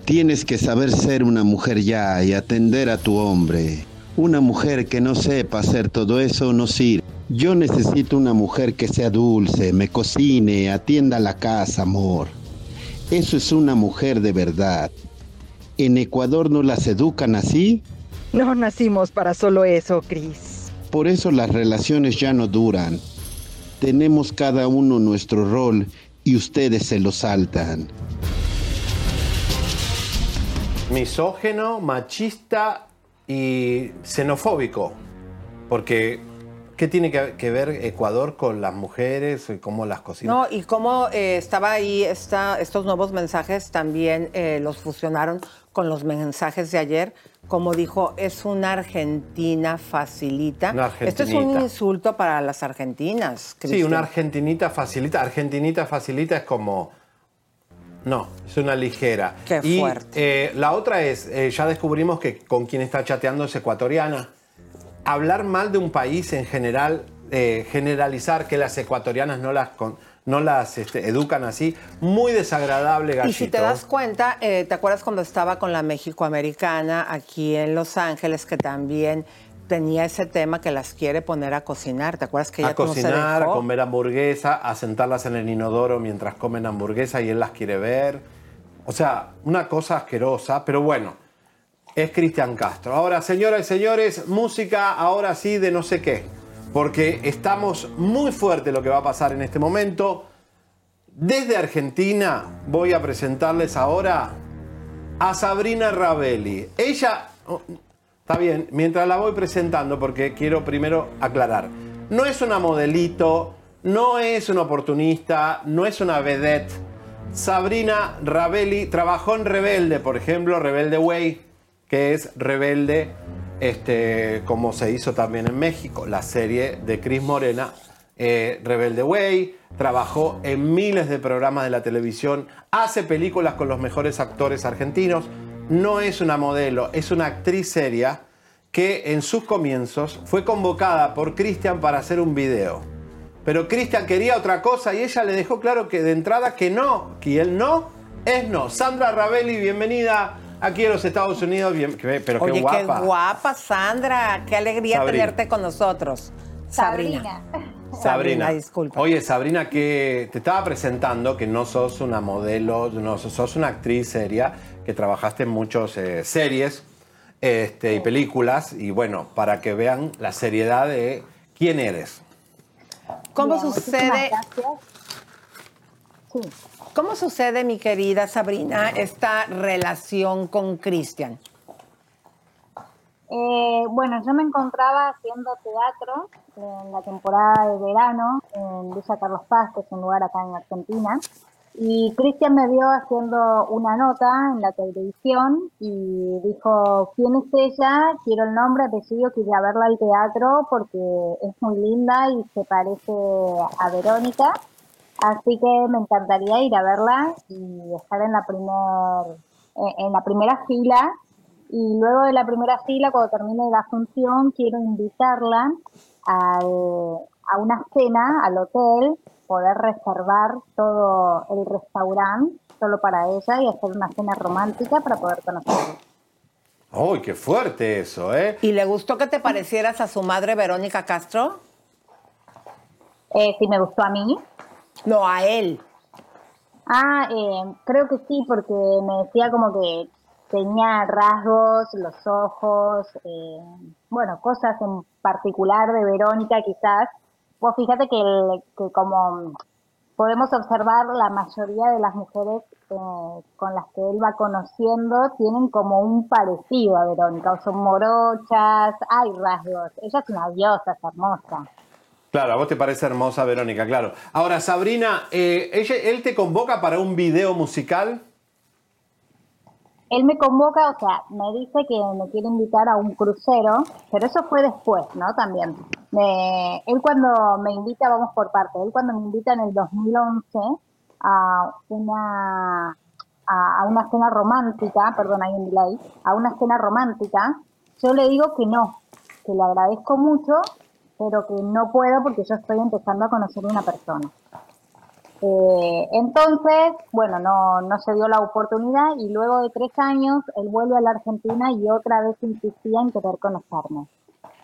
Tienes que saber ser una mujer ya y atender a tu hombre. Una mujer que no sepa hacer todo eso no sirve. Yo necesito una mujer que sea dulce, me cocine, atienda la casa, amor. Eso es una mujer de verdad. ¿En Ecuador no las educan así? No nacimos para solo eso, Cris. Por eso las relaciones ya no duran. Tenemos cada uno nuestro rol y ustedes se lo saltan. Misógeno, machista y xenofóbico. Porque, ¿qué tiene que, que ver Ecuador con las mujeres y cómo las cocinan? No, y cómo eh, estaba ahí esta, estos nuevos mensajes también eh, los fusionaron con los mensajes de ayer. Como dijo, es una argentina facilita. Una Esto es un insulto para las argentinas. Sí, una argentinita facilita. Argentinita facilita es como. No, es una ligera. Qué y, fuerte. eh, la otra es, eh, ya descubrimos que con quien está chateando es ecuatoriana. Hablar mal de un país en general, eh, generalizar que las ecuatorianas no las, con- no las este, educan así. Muy desagradable, gachito. Y si te das cuenta, eh, ¿te acuerdas cuando estaba con la México-Americana aquí en Los Ángeles, que también tenía ese tema que las quiere poner a cocinar? ¿Te acuerdas que ella a no se cocinar, a dejó? comer hamburguesa, a sentarlas en el inodoro mientras comen hamburguesa y él las quiere ver. O sea, una cosa asquerosa, pero bueno, es Cristian Castro. Ahora, señoras y señores, música ahora sí de no sé qué, porque estamos muy fuerte lo que va a pasar en este momento. Desde Argentina voy a presentarles ahora a Sabrina Ravelli. Ella, está bien, mientras la voy presentando, porque quiero primero aclarar, no es una modelito, no es una oportunista, no es una vedette. Sabrina Ravelli trabajó en Rebelde, por ejemplo, Rebelde Way, que es Rebelde, este, como se hizo también en México, la serie de Cris Morena, eh, Rebelde Way, trabajó en miles de programas de la televisión, hace películas con los mejores actores argentinos, no es una modelo, es una actriz seria que en sus comienzos fue convocada por Cristian para hacer un video. Pero Cristian quería otra cosa y ella le dejó claro que de entrada que no, que el no es no. Sandra Ravelli, bienvenida aquí a los Estados Unidos, bien- pero Oye, qué guapa. qué guapa, Sandra. Qué alegría Sabrina. tenerte con nosotros. Sabrina. Sabrina, disculpa. Oye, Sabrina, que te estaba presentando que no sos una modelo, no sos una actriz seria, que trabajaste en muchas series este, y películas, y bueno, para que vean la seriedad de quién eres. ¿Cómo Bien, sucede? ¿Cómo sucede, mi querida Sabrina, esta relación con Cristian? Eh, bueno, yo me encontraba haciendo teatro en la temporada de verano en Villa Carlos Paz, que es un lugar acá en Argentina. Y Cristian me vio haciendo una nota en la televisión y dijo, ¿quién es ella? Quiero el nombre, apellido, quiero verla al teatro porque es muy linda y se parece a Verónica. Así que me encantaría ir a verla y estar en la, primer, en- en la primera fila y luego de la primera fila, cuando termine la función, quiero invitarla al- a una cena al hotel, poder reservar todo el restaurante solo para ella y hacer una cena romántica para poder conocerla. ¡Uy, qué fuerte eso, eh! ¿Y le gustó que te parecieras a su madre Verónica Castro? Eh, si me gustó a mí. No, a él. Ah, eh, creo que sí, porque me decía como que tenía rasgos, los ojos, eh, bueno, cosas en particular de Verónica quizás. Pues fíjate que, el- que como podemos observar, la mayoría de las mujeres eh, con las que él va conociendo tienen como un parecido a Verónica, o son morochas, hay rasgos. Ella es una diosa, es hermosa. Claro, a vos te parece hermosa, Verónica, claro. Ahora, Sabrina, eh, ella- ¿él te convoca para un video musical? Él me convoca, o sea, me dice que me quiere invitar a un crucero, pero eso fue después, ¿no? También. Me- él cuando me invita, vamos por parte, él cuando me invita en el 2011 a una, a, a una cena romántica, perdón, hay un delay, a una cena romántica, yo le digo que no, que le agradezco mucho, pero que no puedo porque yo estoy empezando a conocer una persona. Eh, entonces, bueno, no, no se dio la oportunidad y luego de tres años él vuelve a la Argentina y otra vez insistía en querer conocerme.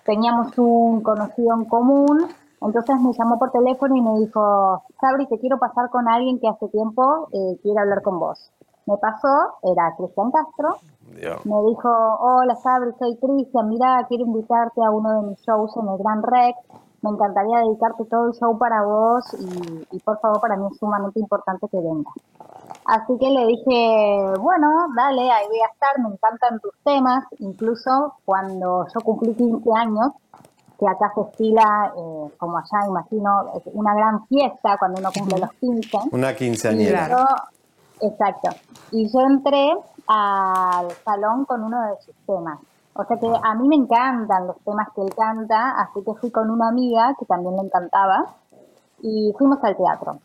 Teníamos un conocido en común, entonces me llamó por teléfono y me dijo, Sabri, te quiero pasar con alguien que hace tiempo eh, quiere hablar con vos. Me pasó, era Cristian Castro, me dijo, hola Sabri, soy Cristian, mira, quiero invitarte a uno de mis shows en el Gran Rex. Me encantaría dedicarte todo el show para vos y, y por favor para mí es sumamente importante que vengas. Así que le dije, bueno, dale, ahí voy a estar, me encantan tus temas. Incluso cuando yo cumplí 15 años, que acá se estila, eh, como allá imagino, es una gran fiesta cuando uno cumple los 15. Una Y quinceañera. yo- exacto. Y yo entré al salón con uno de sus temas. O sea que a mí me encantan los temas que él canta, así que fui con una amiga que también le encantaba y fuimos al teatro.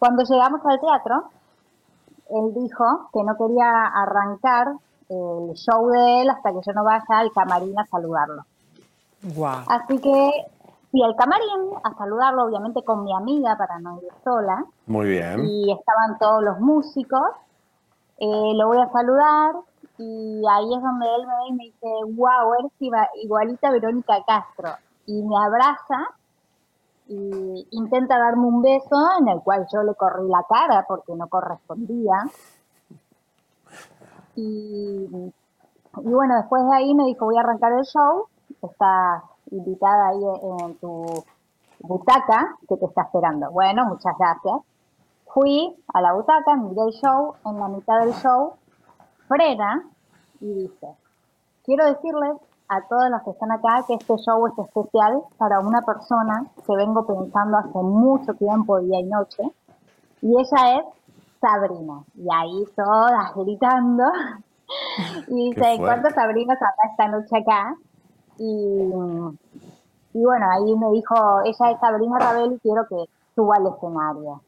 Cuando llegamos al teatro, él dijo que no quería arrancar el show de él hasta que yo no vaya al camarín a saludarlo. Wow. Así que fui al camarín a saludarlo, obviamente con mi amiga para no ir sola. Muy bien. Y estaban todos los músicos. Eh, lo voy a saludar y ahí es donde él me ve y me dice, wow, eres igualita a Verónica Castro. Y me abraza y intenta darme un beso en el cual yo le corrí la cara porque no correspondía. Y, y bueno, después de ahí me dijo, voy a arrancar el show, está invitada ahí en tu butaca que te está esperando. Bueno, muchas gracias. Fui a la butaca, miré el show, en la mitad del show, frena y dice, quiero decirles a todos los que están acá que este show es especial para una persona que vengo pensando hace mucho tiempo, día y noche, y ella es Sabrina. Y ahí todas gritando. [LAUGHS] Y dice. ¿cuántas Sabrinas habrá esta noche acá? Y, y bueno, ahí me dijo, ella es Sabrina Rabel y quiero que suba al escenario.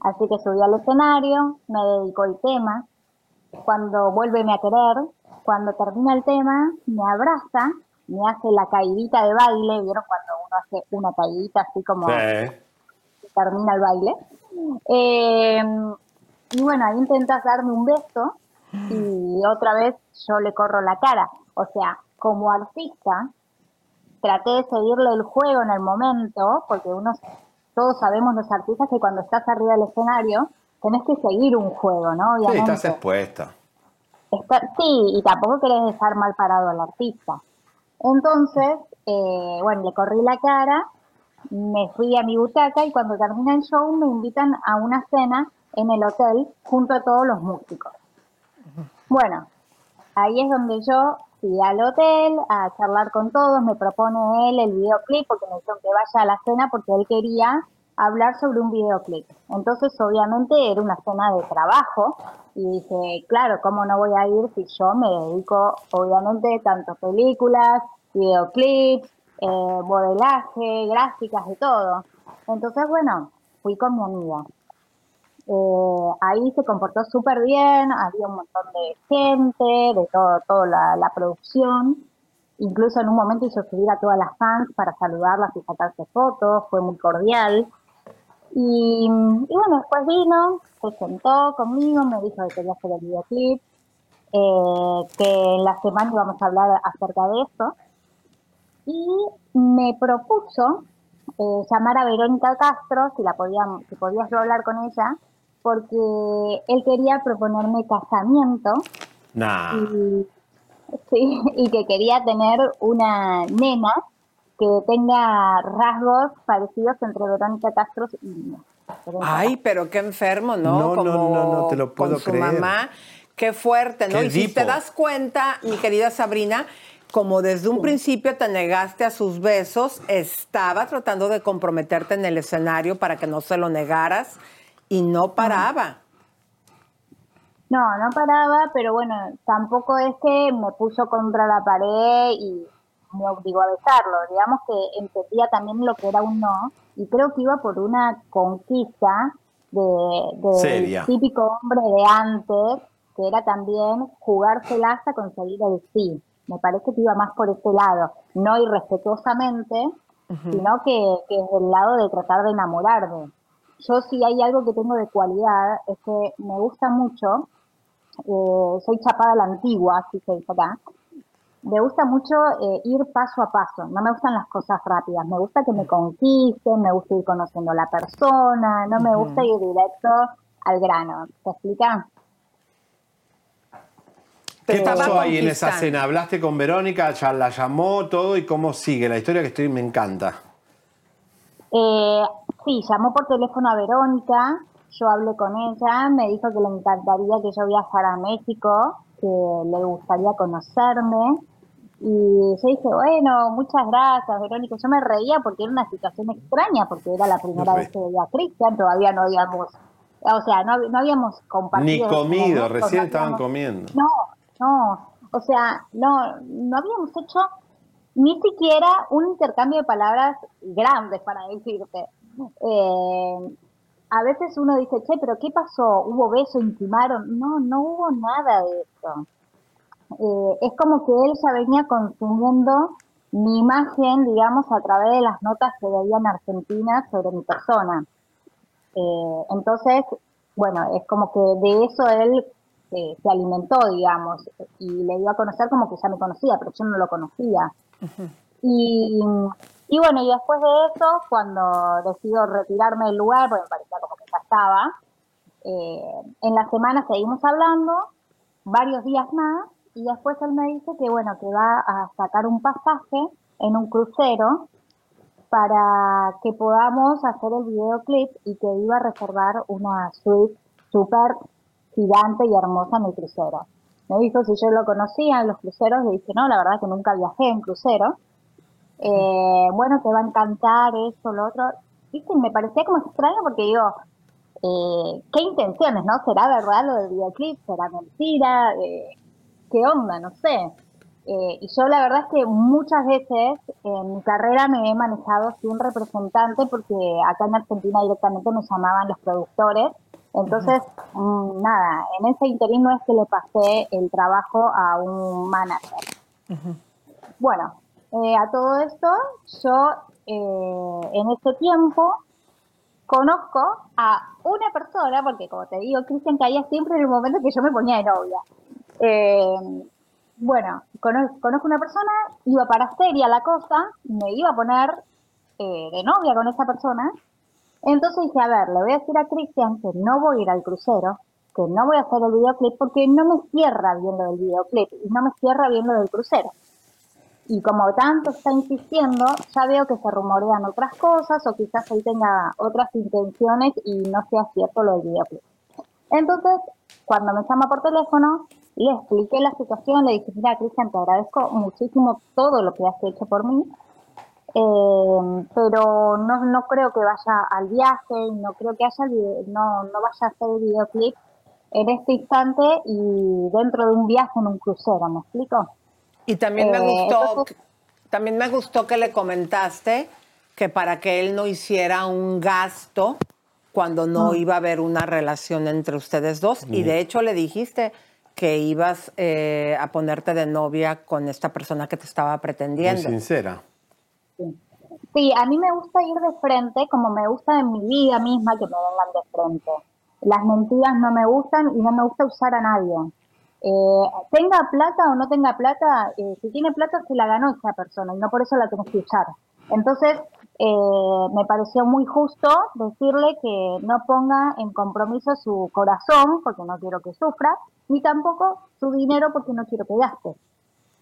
Así que subí al escenario, me dedicó el tema. Cuando vuélveme a querer, cuando termina el tema, me abraza, me hace la caidita de baile, ¿vieron cuando uno hace una caidita así como Sí. termina el baile? Eh, y bueno, ahí intentas darme un beso y otra vez yo le corro la cara. O sea, como artista, traté de seguirle el juego en el momento, porque uno, todos sabemos los artistas que cuando estás arriba del escenario tenés que seguir un juego, ¿no? Sí, Obviamente. estás expuesta. Está- sí, y tampoco querés dejar mal parado al artista. Entonces, eh, bueno, le corrí la cara, me fui a mi butaca y cuando termina el show me invitan a una cena en el hotel junto a todos los músicos. Bueno, ahí es donde yo fui al hotel a charlar con todos, me propone él el videoclip porque me dijeron que vaya a la cena porque él quería hablar sobre un videoclip. Entonces, obviamente, era una cena de trabajo y dije, claro, ¿cómo no voy a ir si yo me dedico, obviamente, tanto películas, videoclips, eh, modelaje, gráficas, de todo? Entonces, bueno, fui con mi amiga. Eh, ahí se comportó súper bien, había un montón de gente, de todo, toda la producción. Incluso en un momento hizo subir a todas las fans para saludarlas y sacarse fotos, fue muy cordial. Y, y bueno, después vino, se sentó conmigo, me dijo que quería hacer el videoclip, eh, que en la semana íbamos a hablar acerca de eso. Y me propuso eh, llamar a Verónica Castro, si la podíamos, si podías yo hablar con ella, porque él quería proponerme casamiento Nah. y, sí, [LAUGHS] y que quería tener una nena que tenga rasgos parecidos entre Verónica Castro y mí. Ay, pero qué enfermo, ¿no? No, no, Como no, no te lo puedo con su creer. mamá. Qué fuerte, ¿no? Qué y si te das cuenta, mi querida Sabrina, como desde un principio te negaste a sus besos, estaba tratando de comprometerte en el escenario para que no se lo negaras y no paraba. No, no paraba, pero bueno, tampoco es que me puso contra la pared y me obligó a besarlo. Digamos que entendía también lo que era un no y creo que iba por una conquista de, típico hombre de antes, que era también jugársela hasta conseguir el sí. Me parece que iba más por ese lado, no irrespetuosamente, sino que, que es del lado de tratar de enamorarme. Yo si hay algo que tengo de cualidad es que me gusta mucho, eh, soy chapada a la antigua, así se dice acá, me gusta mucho eh, ir paso a paso, no me gustan las cosas rápidas, me gusta que me conquisten, me gusta ir conociendo a la persona, no me gusta ir directo al grano, ¿se explica? ¿Qué pasó ahí en esa cena? ¿Hablaste con Verónica? ¿Ya la llamó todo? ¿Y cómo sigue? La historia que estoy me encanta. Eh, sí, llamó por teléfono a Verónica, yo hablé con ella, me dijo que le encantaría que yo viajara a México, que le gustaría conocerme. Y yo dije, bueno, muchas gracias, Verónica. Yo me reía porque era una situación extraña, porque era la primera vez que veía a Cristian, todavía no habíamos, o sea, no, no habíamos Ni compartido. comido, momentos, recién estaban comiendo. no, no, o sea, no, no habíamos hecho ni siquiera un intercambio de palabras grandes para decirte. Eh, a veces uno dice, che, pero ¿qué pasó? ¿Hubo beso? ¿Intimaron? No, no hubo nada de eso. Eh, es como que él ya venía consumiendo mi imagen, digamos, a través de las notas que veía en Argentina sobre mi persona. Eh, entonces, bueno, es como que de eso él eh, se alimentó, digamos, y le dio a conocer como que ya me conocía, pero yo no lo conocía. Y, y bueno, y después de eso, cuando decido retirarme del lugar, porque me parecía como que ya estaba, eh, en la semana seguimos hablando, varios días más, y después él me dice que bueno, que va a sacar un pasaje en un crucero para que podamos hacer el videoclip y que iba a reservar una suite súper gigante y hermosa en el crucero. Me dijo si yo lo conocía en los cruceros, le dije no, la verdad que nunca viajé en crucero. Eh, bueno, te va a encantar esto, lo otro. Me parecía como extraño porque digo, eh, ¿qué intenciones, no? ¿Será verdad lo del videoclip? ¿Será mentira? Eh, ¿Qué onda? No sé. Eh, y yo la verdad es que muchas veces en mi carrera me he manejado sin representante porque acá en Argentina directamente me llamaban los productores. Entonces, mm, nada, en ese interín no es que le pasé el trabajo a un manager. Bueno, eh, a todo esto, yo eh, en ese tiempo conozco a una persona, porque como te digo, Cristian caía siempre en el momento que yo me ponía de novia. Eh, bueno, conozco, una persona, iba para seria la cosa, me iba a poner eh, de novia con esa persona. Entonces dije, a ver, le voy a decir a Cristian que no voy a ir al crucero, que no voy a hacer el videoclip porque no me cierra bien lo del videoclip y no me cierra bien lo del crucero. Y como tanto está insistiendo, ya veo que se rumorean otras cosas o quizás él tenga otras intenciones y no sea cierto lo del videoclip. Entonces, cuando me llama por teléfono, le expliqué la situación, le dije, mira, Cristian, te agradezco muchísimo todo lo que has hecho por mí, eh, pero no, no creo que vaya al viaje no creo que haya no, no vaya a hacer el videoclip en este instante y dentro de un viaje en un crucero, ¿me explico? Y también me Eh, gustó, entonces- también me gustó que le comentaste que para que él no hiciera un gasto cuando no iba a haber una relación entre ustedes dos. Y de hecho le dijiste que ibas eh, a ponerte de novia con esta persona que te estaba Muy pretendiendo. sincera. Sí, a mí me gusta ir de frente, como me gusta en mi vida misma que me vengan de frente. Las mentiras no me gustan y no me gusta usar a nadie. Eh, tenga plata o no tenga plata, eh, si tiene plata se la ganó esa persona y no por eso la tenés que usar. Entonces, eh, me pareció muy justo decirle que no ponga en compromiso su corazón, porque no quiero que sufra, ni tampoco su dinero, porque no quiero que gaste.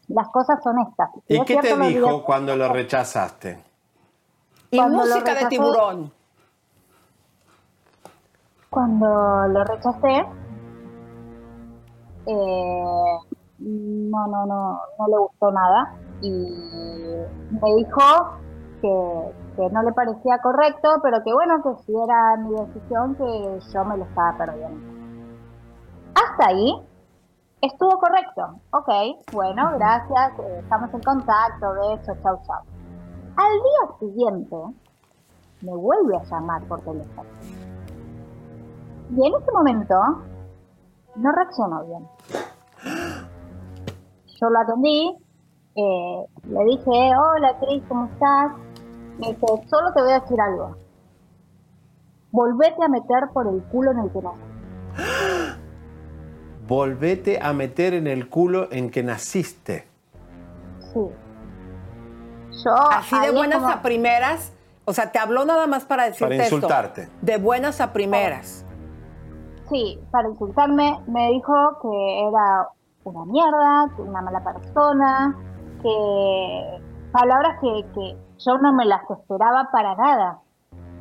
Las cosas son estas. ¿Y es qué te dijo cuando lo rechazaste? Y Cuando música de tiburón. Cuando lo rechacé, eh, no, no, no, no le gustó nada y me dijo que, no le parecía correcto, pero que bueno, que si era mi decisión, que yo me lo estaba perdiendo. Hasta ahí estuvo correcto. Ok, bueno, gracias, eh, estamos en contacto, besos, chau, chau. Al día siguiente me vuelve a llamar por teléfono. Y en ese momento no reaccionó bien. Yo lo atendí, eh, le dije, hola Cris, ¿cómo estás? Me dice, solo te voy a decir algo. Volvete a meter por el culo en el que nací. [GASPS] Volvete a meter en el culo en que naciste. Sí. Yo Así de buenas como- a primeras. O sea, te habló nada más para decirte Para esto. insultarte. De buenas a primeras. Sí, para insultarme me dijo que era una mierda, que una mala persona, que palabras que, que yo no me las esperaba para nada.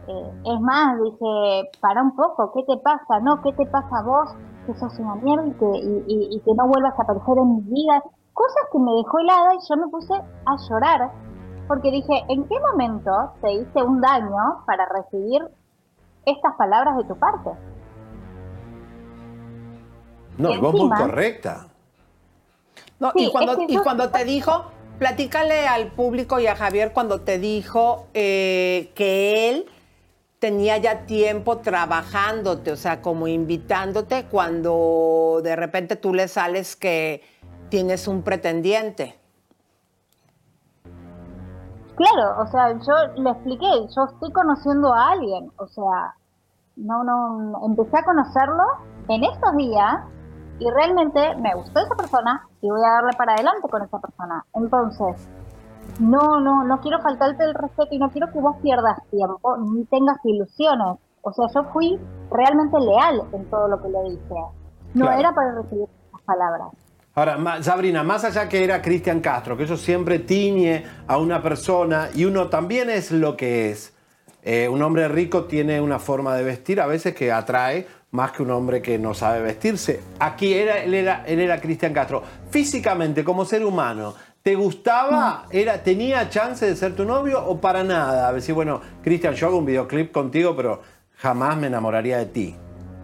Eh, es más, dije, para un poco, ¿qué te pasa? No, ¿qué te pasa a vos? Que sos una mierda y que, y, y- y que no vuelvas a aparecer en mi vida. Cosas que me dejó helada y yo me puse a llorar. Porque dije, ¿en qué momento te hice un daño para recibir estas palabras de tu parte? No, Y vos muy encima- correcta. No, Sí, y cuando, es que y yo- cuando te dijo, platícale al público y a Javier cuando te dijo eh, que él tenía ya tiempo trabajándote, o sea, como invitándote cuando de repente tú le sales que tienes un pretendiente. Claro, o sea, yo le expliqué, yo estoy conociendo a alguien, o sea, no, no, empecé a conocerlo en estos días y realmente me gustó esa persona y voy a darle para adelante con esa persona. Entonces, no, no, no quiero faltarte el respeto y no quiero que vos pierdas tiempo ni tengas ilusiones. O sea, yo fui realmente leal en todo lo que le dije. No Claro. era para recibir esas palabras. Ahora, Sabrina, más allá que era Cristian Castro, que eso siempre tiñe a una persona y uno también es lo que es. Eh, un hombre rico tiene una forma de vestir a veces que atrae más que un hombre que no sabe vestirse. Aquí era, él era, él era Cristian Castro. Físicamente, como ser humano, ¿te gustaba? Era, ¿Tenía chance de ser tu novio o para nada? A decir, bueno, Cristian, yo hago un videoclip contigo, pero jamás me enamoraría de ti.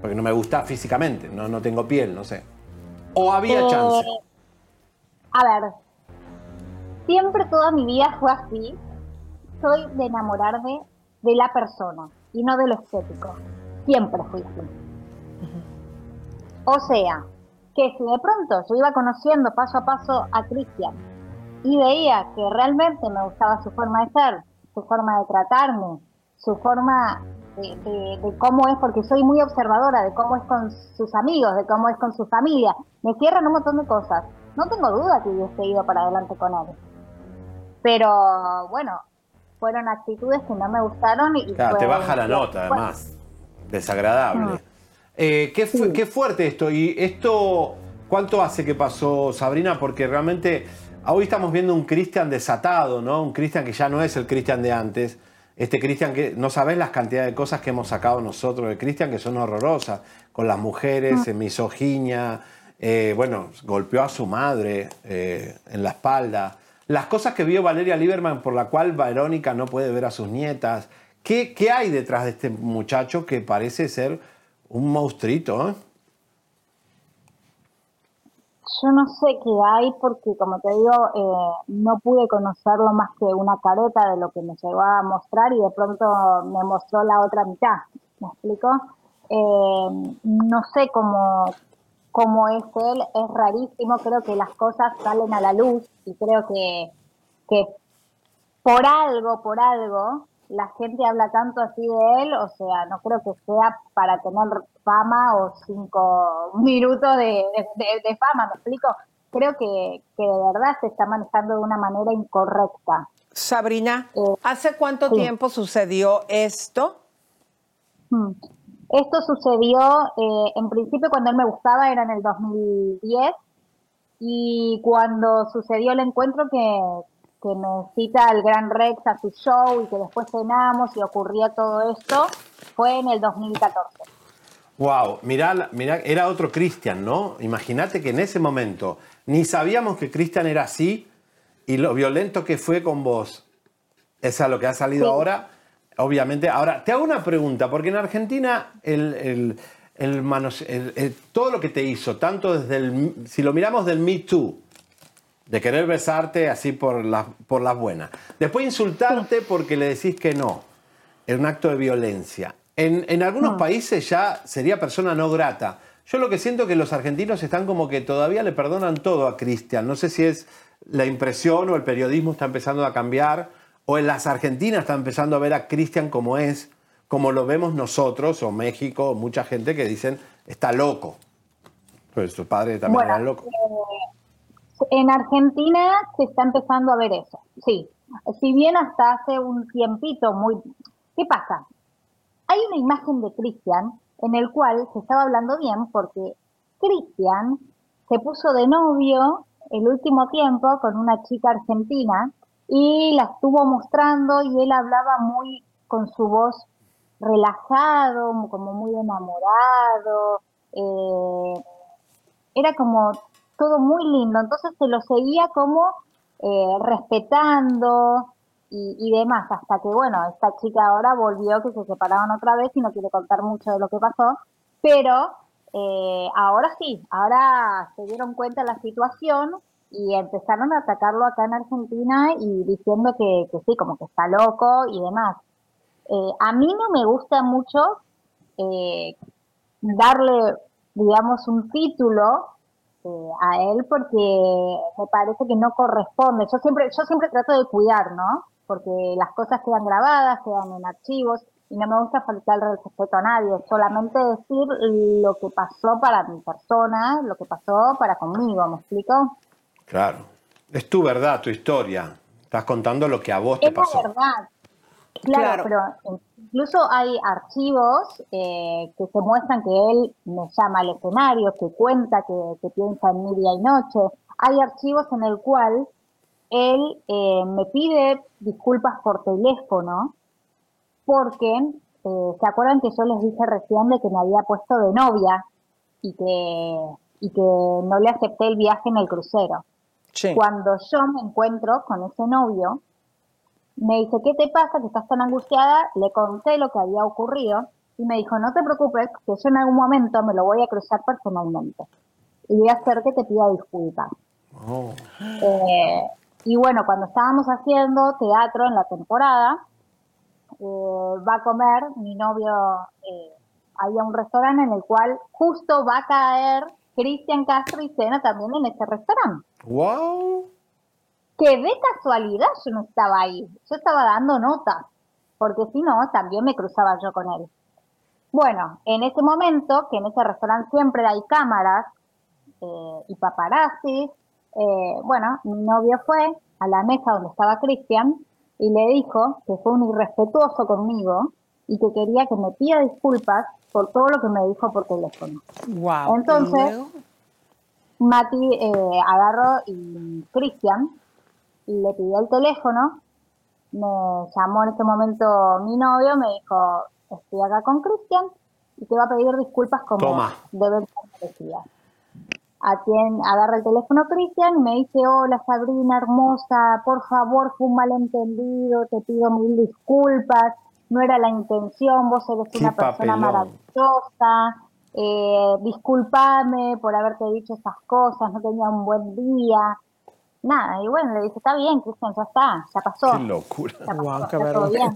Porque no me gusta físicamente, no, no tengo piel, no sé. ¿O había Eh, chance? A ver, siempre toda mi vida fue así. Soy de enamorarme de la persona y no de lo estético. Siempre fui así. O sea, que si de pronto yo iba conociendo paso a paso a Cristian y veía que realmente me gustaba su forma de ser, su forma de tratarme, su forma de, de- de cómo es, porque soy muy observadora de cómo es con sus amigos, de cómo es con su familia, me cierran un montón de cosas. No tengo duda que hubiese ido para adelante con él. Pero bueno, fueron actitudes que no me gustaron y Claro, te baja la nota, fue- además. Desagradable. Eh, qué, fu- qué fuerte esto. ¿Y esto cuánto hace que pasó, Sabrina? Porque realmente hoy estamos viendo un Cristian desatado, ¿no? Un Cristian que ya no es el Cristian de antes. Este Cristian que no sabes las cantidades de cosas que hemos sacado nosotros de Cristian que son horrorosas. Con las mujeres, Mm. en misoginia. eh, bueno, golpeó a su madre eh, en la espalda. Las cosas que vio Valeria Lieberman por la cual Verónica no puede ver a sus nietas. ¿Qué, qué hay detrás de este muchacho que parece ser un monstruito? eh? Yo no sé qué hay porque, como te digo, eh, no pude conocerlo más que una careta de lo que me llegó a mostrar y de pronto me mostró la otra mitad. ¿Me explico? Eh, no sé cómo, cómo es él, es rarísimo. Creo que las cosas salen a la luz y creo que, que por algo, por algo, la gente habla tanto así de él, o sea, no creo que sea para tener fama o cinco [LAUGHS] minutos de, de- de fama, ¿me explico? Creo que, que de verdad se está manejando de una manera incorrecta. Sabrina, ¿hace cuánto sí. tiempo sucedió esto? Hmm. Esto sucedió, eh, en principio cuando él me gustaba era en el 2010 y cuando sucedió el encuentro que, que me cita el Gran Rex a su show y que después cenamos y ocurría todo esto, fue en el 2014. Wow, mirá, mirá, era otro Cristian, ¿no? Imagínate que en ese momento ni sabíamos que Cristian era así y lo violento que fue con vos. Es a lo que ha salido Sí. ahora. Obviamente, ahora te hago una pregunta, porque en Argentina el, el- el manos- el- todo lo que te hizo, tanto desde el, si lo miramos del Me Too, de querer besarte así por las por las buenas, después insultarte porque le decís que no, es un acto de violencia. En, en algunos países ya sería persona no grata. Yo lo que siento es que los argentinos están como que todavía le perdonan todo a Cristian. No sé si es la impresión o el periodismo está empezando a cambiar, o en las Argentinas está empezando a ver a Cristian como es, como lo vemos nosotros, o México, o mucha gente que dicen, está loco. Pues su padre también Bueno, era loco. eh, en Argentina se está empezando a ver eso, sí. Si bien hasta hace un tiempito muy... ¿Qué pasa? Hay una imagen de Cristian en el cual se estaba hablando bien porque Cristian se puso de novio el último tiempo con una chica argentina y la estuvo mostrando y él hablaba muy con su voz relajado, como muy enamorado, eh, era como todo muy lindo, entonces se lo seguía como eh, respetando y, demás, hasta que bueno, esta chica ahora volvió que se separaron otra vez y no quiere contar mucho de lo que pasó, pero eh, ahora sí, ahora se dieron cuenta de la situación y empezaron a atacarlo acá en Argentina y diciendo que, que sí, como que está loco y demás. Eh, a mí no me gusta mucho eh, darle, digamos, un título eh, a él porque me parece que no corresponde. Yo siempre, yo siempre trato de cuidar, ¿no? porque las cosas quedan grabadas, quedan en archivos y no me gusta faltar el respeto a nadie, solamente decir lo que pasó para mi persona, lo que pasó para conmigo, ¿me explico? Claro. Es tu verdad, tu historia. Estás contando lo que a vos te Es la pasó. verdad. Claro, pero incluso hay archivos eh, que se muestran que él me llama al escenario, que cuenta, que, que piensa en mi día y noche. Hay archivos en el cual él eh, me pide disculpas por teléfono porque eh, se acuerdan que yo les dije recién de que me había puesto de novia y que, y que no le acepté el viaje en el crucero. Cuando yo me encuentro con ese novio, me dice, ¿qué te pasa? Que estás tan angustiada. Le conté lo que había ocurrido y me dijo, no te preocupes, que yo en algún momento me lo voy a cruzar personalmente. Y voy a hacer que te pida disculpas. Eh, y bueno, cuando estábamos haciendo teatro en la temporada, eh, va a comer mi novio, eh, hay un restaurante en el cual justo va a caer Cristian Castro y cena también en ese restaurante. ¡Wow! Que de casualidad yo no estaba ahí, yo estaba dando notas, porque si no, también me cruzaba yo con él. Bueno, en ese momento, que en ese restaurante siempre hay cámaras eh, y paparazzis, eh, bueno, mi novio fue a la mesa donde estaba Cristian y le dijo que fue un irrespetuoso conmigo y que quería que me pida disculpas por todo lo que me dijo por teléfono. Wow. Entonces, Mati eh, agarró y Cristian le pidió el teléfono, me llamó en ese momento mi novio, me dijo, estoy acá con Cristian y te va a pedir disculpas como Toma. deben ser. A quien agarra el teléfono Cristian y me dice, hola Sabrina hermosa, por favor fue un malentendido, te pido mil disculpas, no era la intención, vos eres Qué una persona papelón. maravillosa, eh, discúlpame por haberte dicho esas cosas, no tenía un buen día. Nada, y bueno, le dije, está bien, Cristian, ya está, ya pasó. Qué locura. Ya pasó, Wow, qué está todo bien.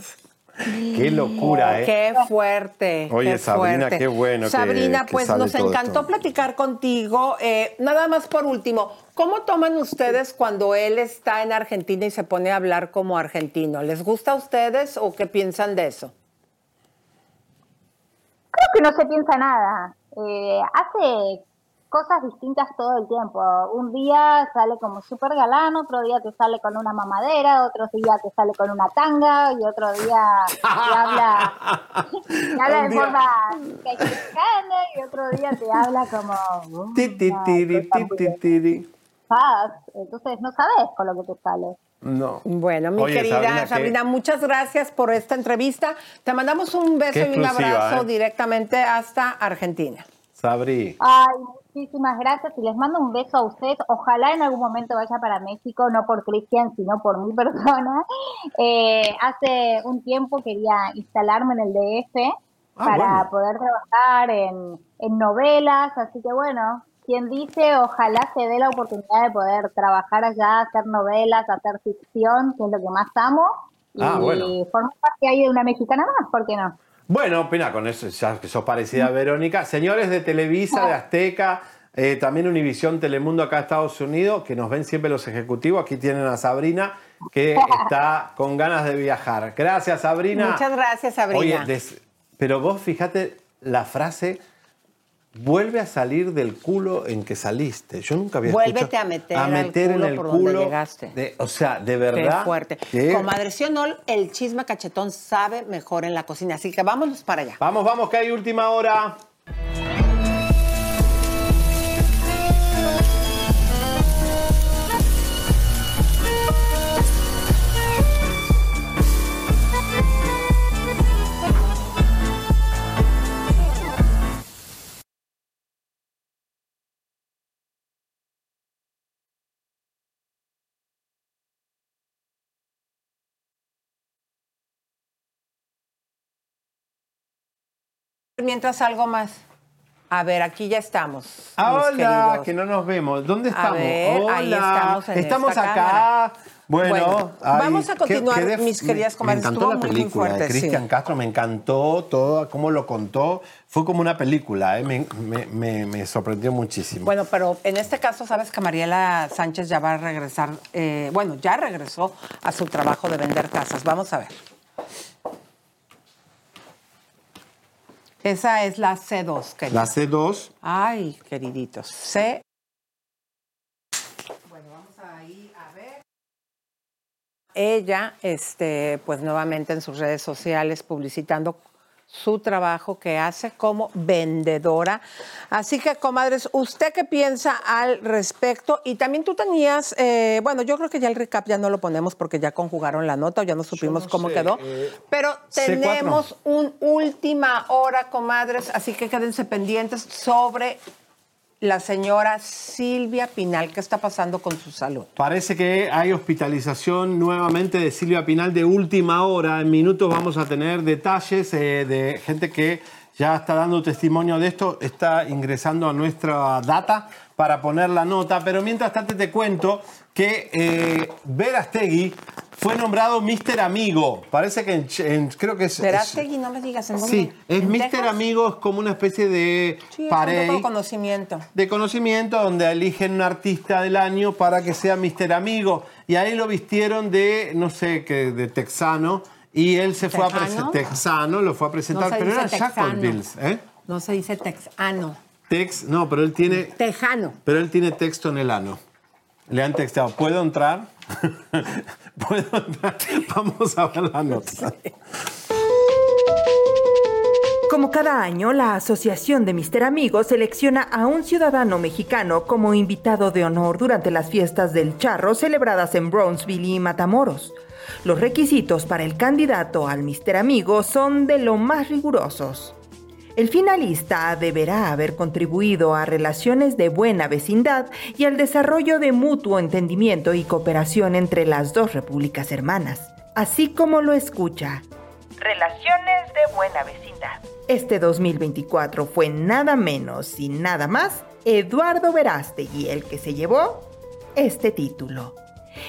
Qué locura, ¿eh? Qué fuerte. Oye, qué Sabrina, fuerte. qué bueno Sabrina, que pues nos encantó esto. platicar contigo. Eh, nada más por último, ¿cómo toman ustedes cuando él está en Argentina y se pone a hablar como argentino? ¿Les gusta a ustedes o qué piensan de eso? Creo que no se piensa nada. Eh, hace cosas distintas todo el tiempo. Un día sale como súper galán, otro día te sale con una mamadera, otro día te sale con una tanga y otro día te habla, [LAUGHS] te habla de día- forma mexicana y otro día te habla como "Mm, Ti, ti, tiri, ti, ti, tiri. paz. Entonces no sabes con lo que te sale. No. Bueno, mi Oye, querida Sabrina, Sabrina, qué- muchas gracias por esta entrevista. Te mandamos un beso Qué y un abrazo ¿eh? directamente hasta Argentina. Sabri. Ay, muchísimas gracias y les mando un beso a ustedes. Ojalá en algún momento vaya para México, no por Cristian, sino por mi [LAUGHS] persona. Eh, hace un tiempo quería instalarme en el DF Ah, para bueno. poder trabajar en, en novelas, así que bueno, quien dice, ojalá se dé la oportunidad de poder trabajar allá, hacer novelas, hacer ficción, que es lo que más amo, y Ah, bueno. formar parte ahí de una mexicana más, ¿por qué no? Bueno, pena con eso, ya que sos parecida a Verónica. Señores de Televisa, de Azteca, eh, también Univisión, Telemundo acá en Estados Unidos, que nos ven siempre los ejecutivos. Aquí tienen a Sabrina, que está con ganas de viajar. Gracias, Sabrina. Muchas gracias, Sabrina. Oye, des- pero vos fíjate la frase, vuelve a salir del culo en que saliste. Yo nunca había Vuélvete escuchado- a meter a meter culo en el por donde culo. llegaste. de- o sea, de verdad. Qué fuerte. que- Comadre el chisme cachetón sabe mejor en la cocina, así que vámonos para allá. Vamos, vamos, que hay última hora. Mientras algo más. A ver, aquí ya estamos. Ah, Hola, queridos. que no nos vemos. ¿Dónde A estamos? ver, Hola, ahí estamos en estamos esta acá. cámara. Bueno, Bueno, ay, vamos a continuar, def- mis queridas comadres. Me encantó la película de sí. Cristian Castro, me encantó todo, cómo lo contó. Fue como una película, ¿eh? me, me- me- me sorprendió muchísimo. Bueno, pero en este caso, sabes que Mariela Sánchez ya va a regresar, eh, bueno, ya regresó a su trabajo de vender casas. Vamos a ver. Esa es la C2, querido. la C2, Ay, queriditos. C. Bueno, vamos ahí a ver. Ella, este, pues nuevamente en sus redes sociales publicitando su trabajo que hace como vendedora. Así que, comadres, ¿usted qué piensa al respecto? Y también tú tenías, eh, bueno, yo creo que ya el recap ya no lo ponemos porque ya conjugaron la nota o ya no supimos no cómo sé, quedó. eh, Pero C4. tenemos un última hora, comadres, así que quédense pendientes sobre la señora Silvia Pinal. ¿Qué está pasando con su salud? Parece que hay hospitalización nuevamente de Silvia Pinal de última hora. En minutos vamos a tener detalles eh, de gente que ya está dando testimonio de esto, está ingresando a nuestra data para poner la nota. Pero mientras tanto te cuento que eh, Verastegui fue nombrado Mister Amigo. Parece que en, en- creo que es... Verástegui, no me digas en dónde. Sí, es ¿En Mister? Amigo, es como una especie de Sí, poco de conocimiento. de conocimiento donde eligen un artista del año para que sea Mister Amigo. Y ahí lo vistieron de, no sé, qué, de texano. Y él se fue a ¿Texano? presentar. Texano, lo fue a presentar, No pero era texano. Shacklebills, ¿eh? No se dice texano. Tex, no, pero él tiene, Tejano. pero él tiene texto en el ano. Le han textado, ¿puedo entrar? [LAUGHS] ¿Puedo entrar? [LAUGHS] Vamos a ver la nota. Como cada año, la Asociación de Mister Amigos selecciona a un ciudadano mexicano como invitado de honor durante las fiestas del charro celebradas en Brownsville y Matamoros. Los requisitos para el candidato al Mister Amigo son de lo más rigurosos. El finalista deberá haber contribuido a relaciones de buena vecindad y al desarrollo de mutuo entendimiento y cooperación entre las dos repúblicas hermanas, así como lo escucha. Relaciones de buena vecindad. Este 2024 fue nada menos y nada más Eduardo Verástegui el que se llevó este título.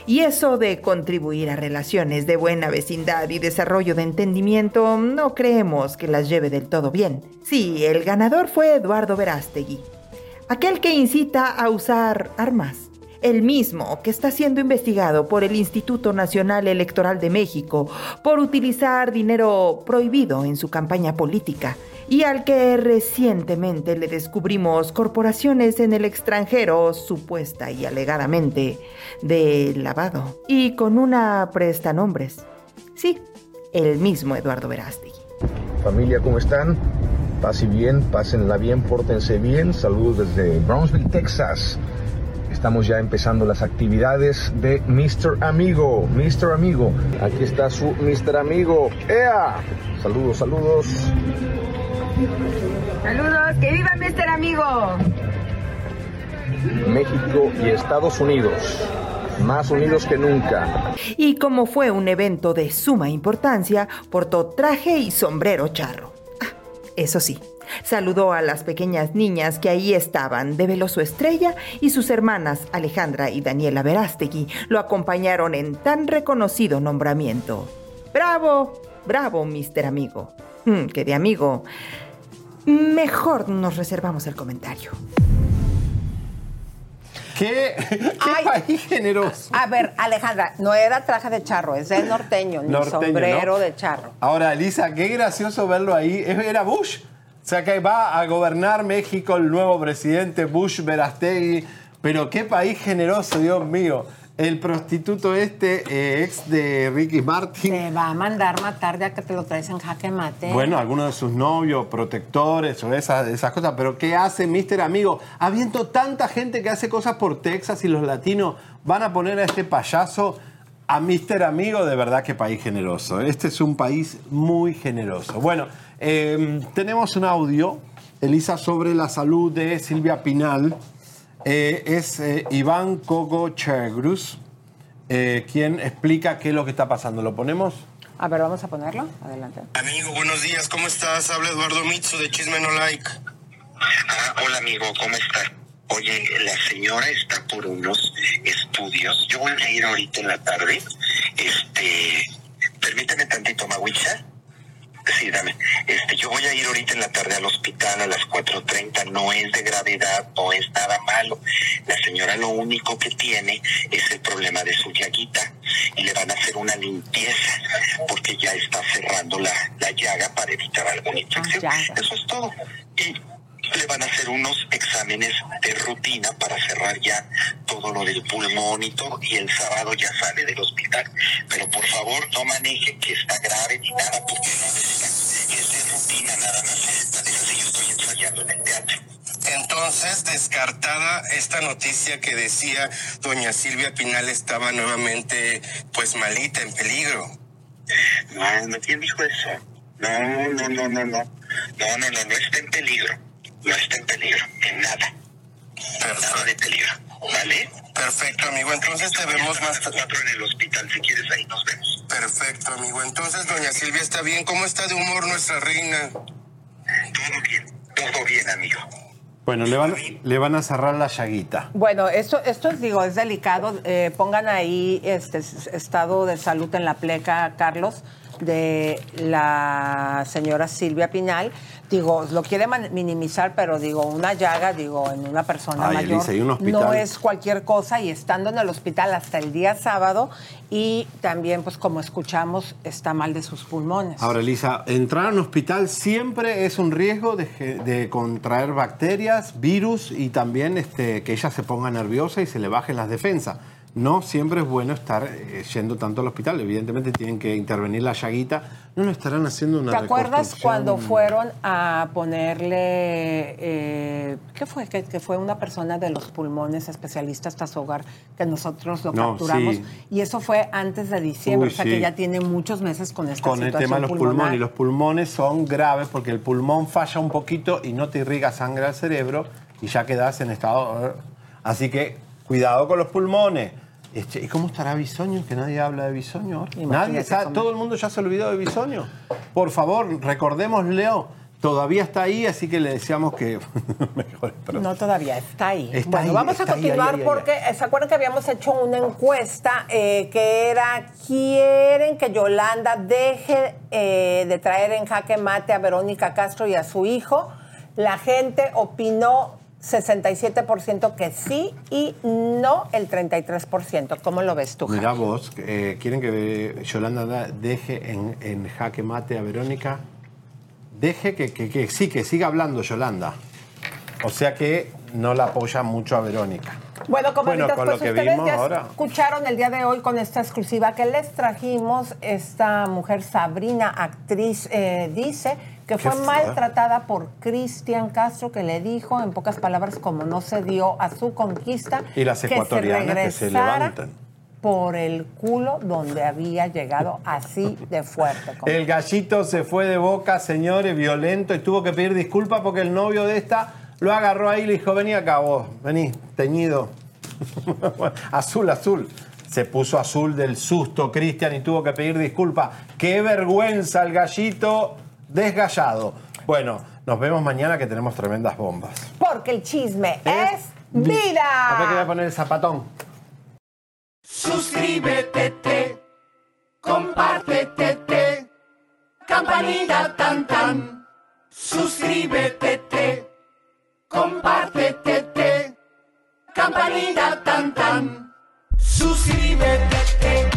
Y eso de contribuir a relaciones de buena vecindad y desarrollo de entendimiento no creemos que las lleve del todo bien. Sí, el ganador fue Eduardo Verástegui, aquel que incita a usar armas. El mismo que está siendo investigado por el Instituto Nacional Electoral de México por utilizar dinero prohibido en su campaña política y al que recientemente le descubrimos corporaciones en el extranjero supuesta y alegadamente de lavado y con una prestanombres. Sí, el mismo Eduardo Verástegui. Familia, ¿cómo están? Paz y bien, pásenla bien, pórtense bien. Saludos desde Brownsville, Texas. Estamos ya empezando las actividades de Mr. Amigo. Mr. Amigo. Aquí está su Mr. Amigo. ¡Ea! Saludos, saludos. Saludos, que viva Mister Amigo. México y Estados Unidos. Más unidos que nunca. Y como fue un evento de suma importancia, portó traje y sombrero charro. Ah, eso sí, saludó a las pequeñas niñas que ahí estaban, develó su estrella y sus hermanas Alejandra y Daniela Verástegui lo acompañaron en tan reconocido nombramiento. ¡Bravo! ¡Bravo, mister amigo! Mm, que de amigo. Mejor nos reservamos el comentario. ¿Qué, [LAUGHS] qué país generoso? A ver, Alejandra, no era traje de charro, es de norteño, ni Norteño, sombrero ¿no? de charro. Ahora, Elisa, qué gracioso verlo ahí. Era Bush. O sea, que va a gobernar México el nuevo presidente Bush Verastegui. Pero qué país generoso, Dios mío. El prostituto este, eh, ex de Ricky Martin. Te va a mandar matar ya que te lo traes en jaque mate. Bueno, algunos de sus novios, protectores o esas, esas cosas. Pero ¿qué hace Mister Amigo? Habiendo tanta gente que hace cosas por Texas y los latinos van a poner a este payaso a Mister Amigo, de verdad que país generoso. Este es un país muy generoso. Bueno, eh, tenemos un audio, Elisa, sobre la salud de Silvia Pinal. Eh, es eh, Iván Cogo Chegrus, eh, quien explica qué es lo que está pasando. ¿Lo ponemos? A ver, vamos a ponerlo. Adelante. Amigo, buenos días, ¿cómo estás? Habla Eduardo Mitsu de Chisme No Like. Ah, hola amigo, ¿cómo está? Oye, la señora está por unos estudios. Yo voy a ir ahorita en la tarde. Este, permíteme tantito, Mawicha. Sí, dame. Este, yo voy a ir ahorita en la tarde al hospital a las 4.30. No es de gravedad, no es nada malo. La señora lo único que tiene es el problema de su llaguita y le van a hacer una limpieza porque ya está cerrando la, la llaga para evitar alguna infección. Eso es todo. Y le van a hacer unos exámenes de rutina para cerrar ya todo lo del pulmón y todo, y el sábado ya sale del hospital. Pero por favor, no maneje que está grave ni nada, porque no necesita. Es de rutina nada más. Yo estoy ensayando en el teatro. Entonces, descartada esta noticia que decía doña Silvia Pinal estaba nuevamente pues malita, en peligro. No, no, ¿quién dijo eso? No, no, no, no, no. No, no, no, no está en peligro. No está en peligro, en nada. Nada de peligro, ¿vale? Perfecto, amigo. Entonces te vemos más tarde. Cuatro en el hospital, si quieres, ahí nos vemos. Perfecto, amigo. Entonces, doña Silvia está bien. ¿Cómo está de humor nuestra reina? Todo bien, todo bien, amigo. Bueno, le van, le van a cerrar la llaguita. Bueno, esto, esto es, digo, es delicado. Eh, pongan ahí este estado de salud en la pleca, Carlos, de la señora Silvia Pinal. Digo, lo quiere minimizar, pero digo, una llaga, digo, en una persona Ay, mayor Elisa, y un hospital. no es cualquier cosa y estando en el hospital hasta el día sábado y también, pues como escuchamos, está mal de sus pulmones. Ahora, Elisa, entrar a un hospital siempre es un riesgo de, de contraer bacterias, virus y también este, que ella se ponga nerviosa y se le bajen las defensas. No siempre es bueno estar eh, yendo tanto al hospital. Evidentemente tienen que intervenir la llaguita. No lo estarán haciendo una ¿Te acuerdas cuando fueron a ponerle, eh, qué fue? Que, que fue una persona de los pulmones especialista hasta su hogar, que nosotros lo No, capturamos. sí. Y eso fue antes de diciembre, Uy, o sea sí. que ya tiene muchos meses con esta con el situación tema de los pulmonar. pulmones. Y los pulmones son graves porque el pulmón falla un poquito y no te irriga sangre al cerebro y ya quedas en estado... Así que cuidado con los pulmones. Este, ¿Y cómo estará Bisoño? Que nadie habla de Bisoño. ahora. Nadie todo el mundo ya se olvidó de Bisoño. Por favor, recordemos, Leo, todavía está ahí, así que le deseamos que [LAUGHS] mejore pronto. No, todavía está ahí. Está bueno, ahí, vamos está a continuar ahí, ahí, ahí. porque se acuerdan que habíamos hecho una encuesta eh, que era quieren que Yolanda deje eh, de traer en jaque mate a Verónica Castro y a su hijo. La gente opinó 67% que sí y no el 33%. ¿Cómo lo ves tú? Mirá vos, eh, ¿quieren que Yolanda da- deje en, en jaque mate a Verónica? Deje que, que- que sí, que siga hablando Yolanda. O sea que no la apoya mucho a Verónica. Bueno, Bueno, comadritas, con pues lo que vimos ya ahora. escucharon el día de hoy con esta exclusiva que les trajimos. Esta mujer Sabrina, actriz, eh, dice que fue maltratada por Cristian Castro, que le dijo, en pocas palabras, como no se dio a su conquista, Y las que ecuatorianas que se levantan. por el culo donde había llegado así de fuerte. El gallito se fue de boca, señores, violento, y tuvo que pedir disculpas porque el novio de esta lo agarró ahí y le dijo, vení acá vos, vení, teñido. [LAUGHS] azul, azul. Se puso azul del susto, Cristian, y tuvo que pedir disculpas. ¡Qué vergüenza el gallito desgallado! Bueno, nos vemos mañana que tenemos tremendas bombas. Porque el chisme Es es vida. A ver que voy a poner el zapatón. Suscríbete, te, compártete, te, campanita tan tan. Suscríbete, te, compártete, te, campanita tan tan. Suscríbete.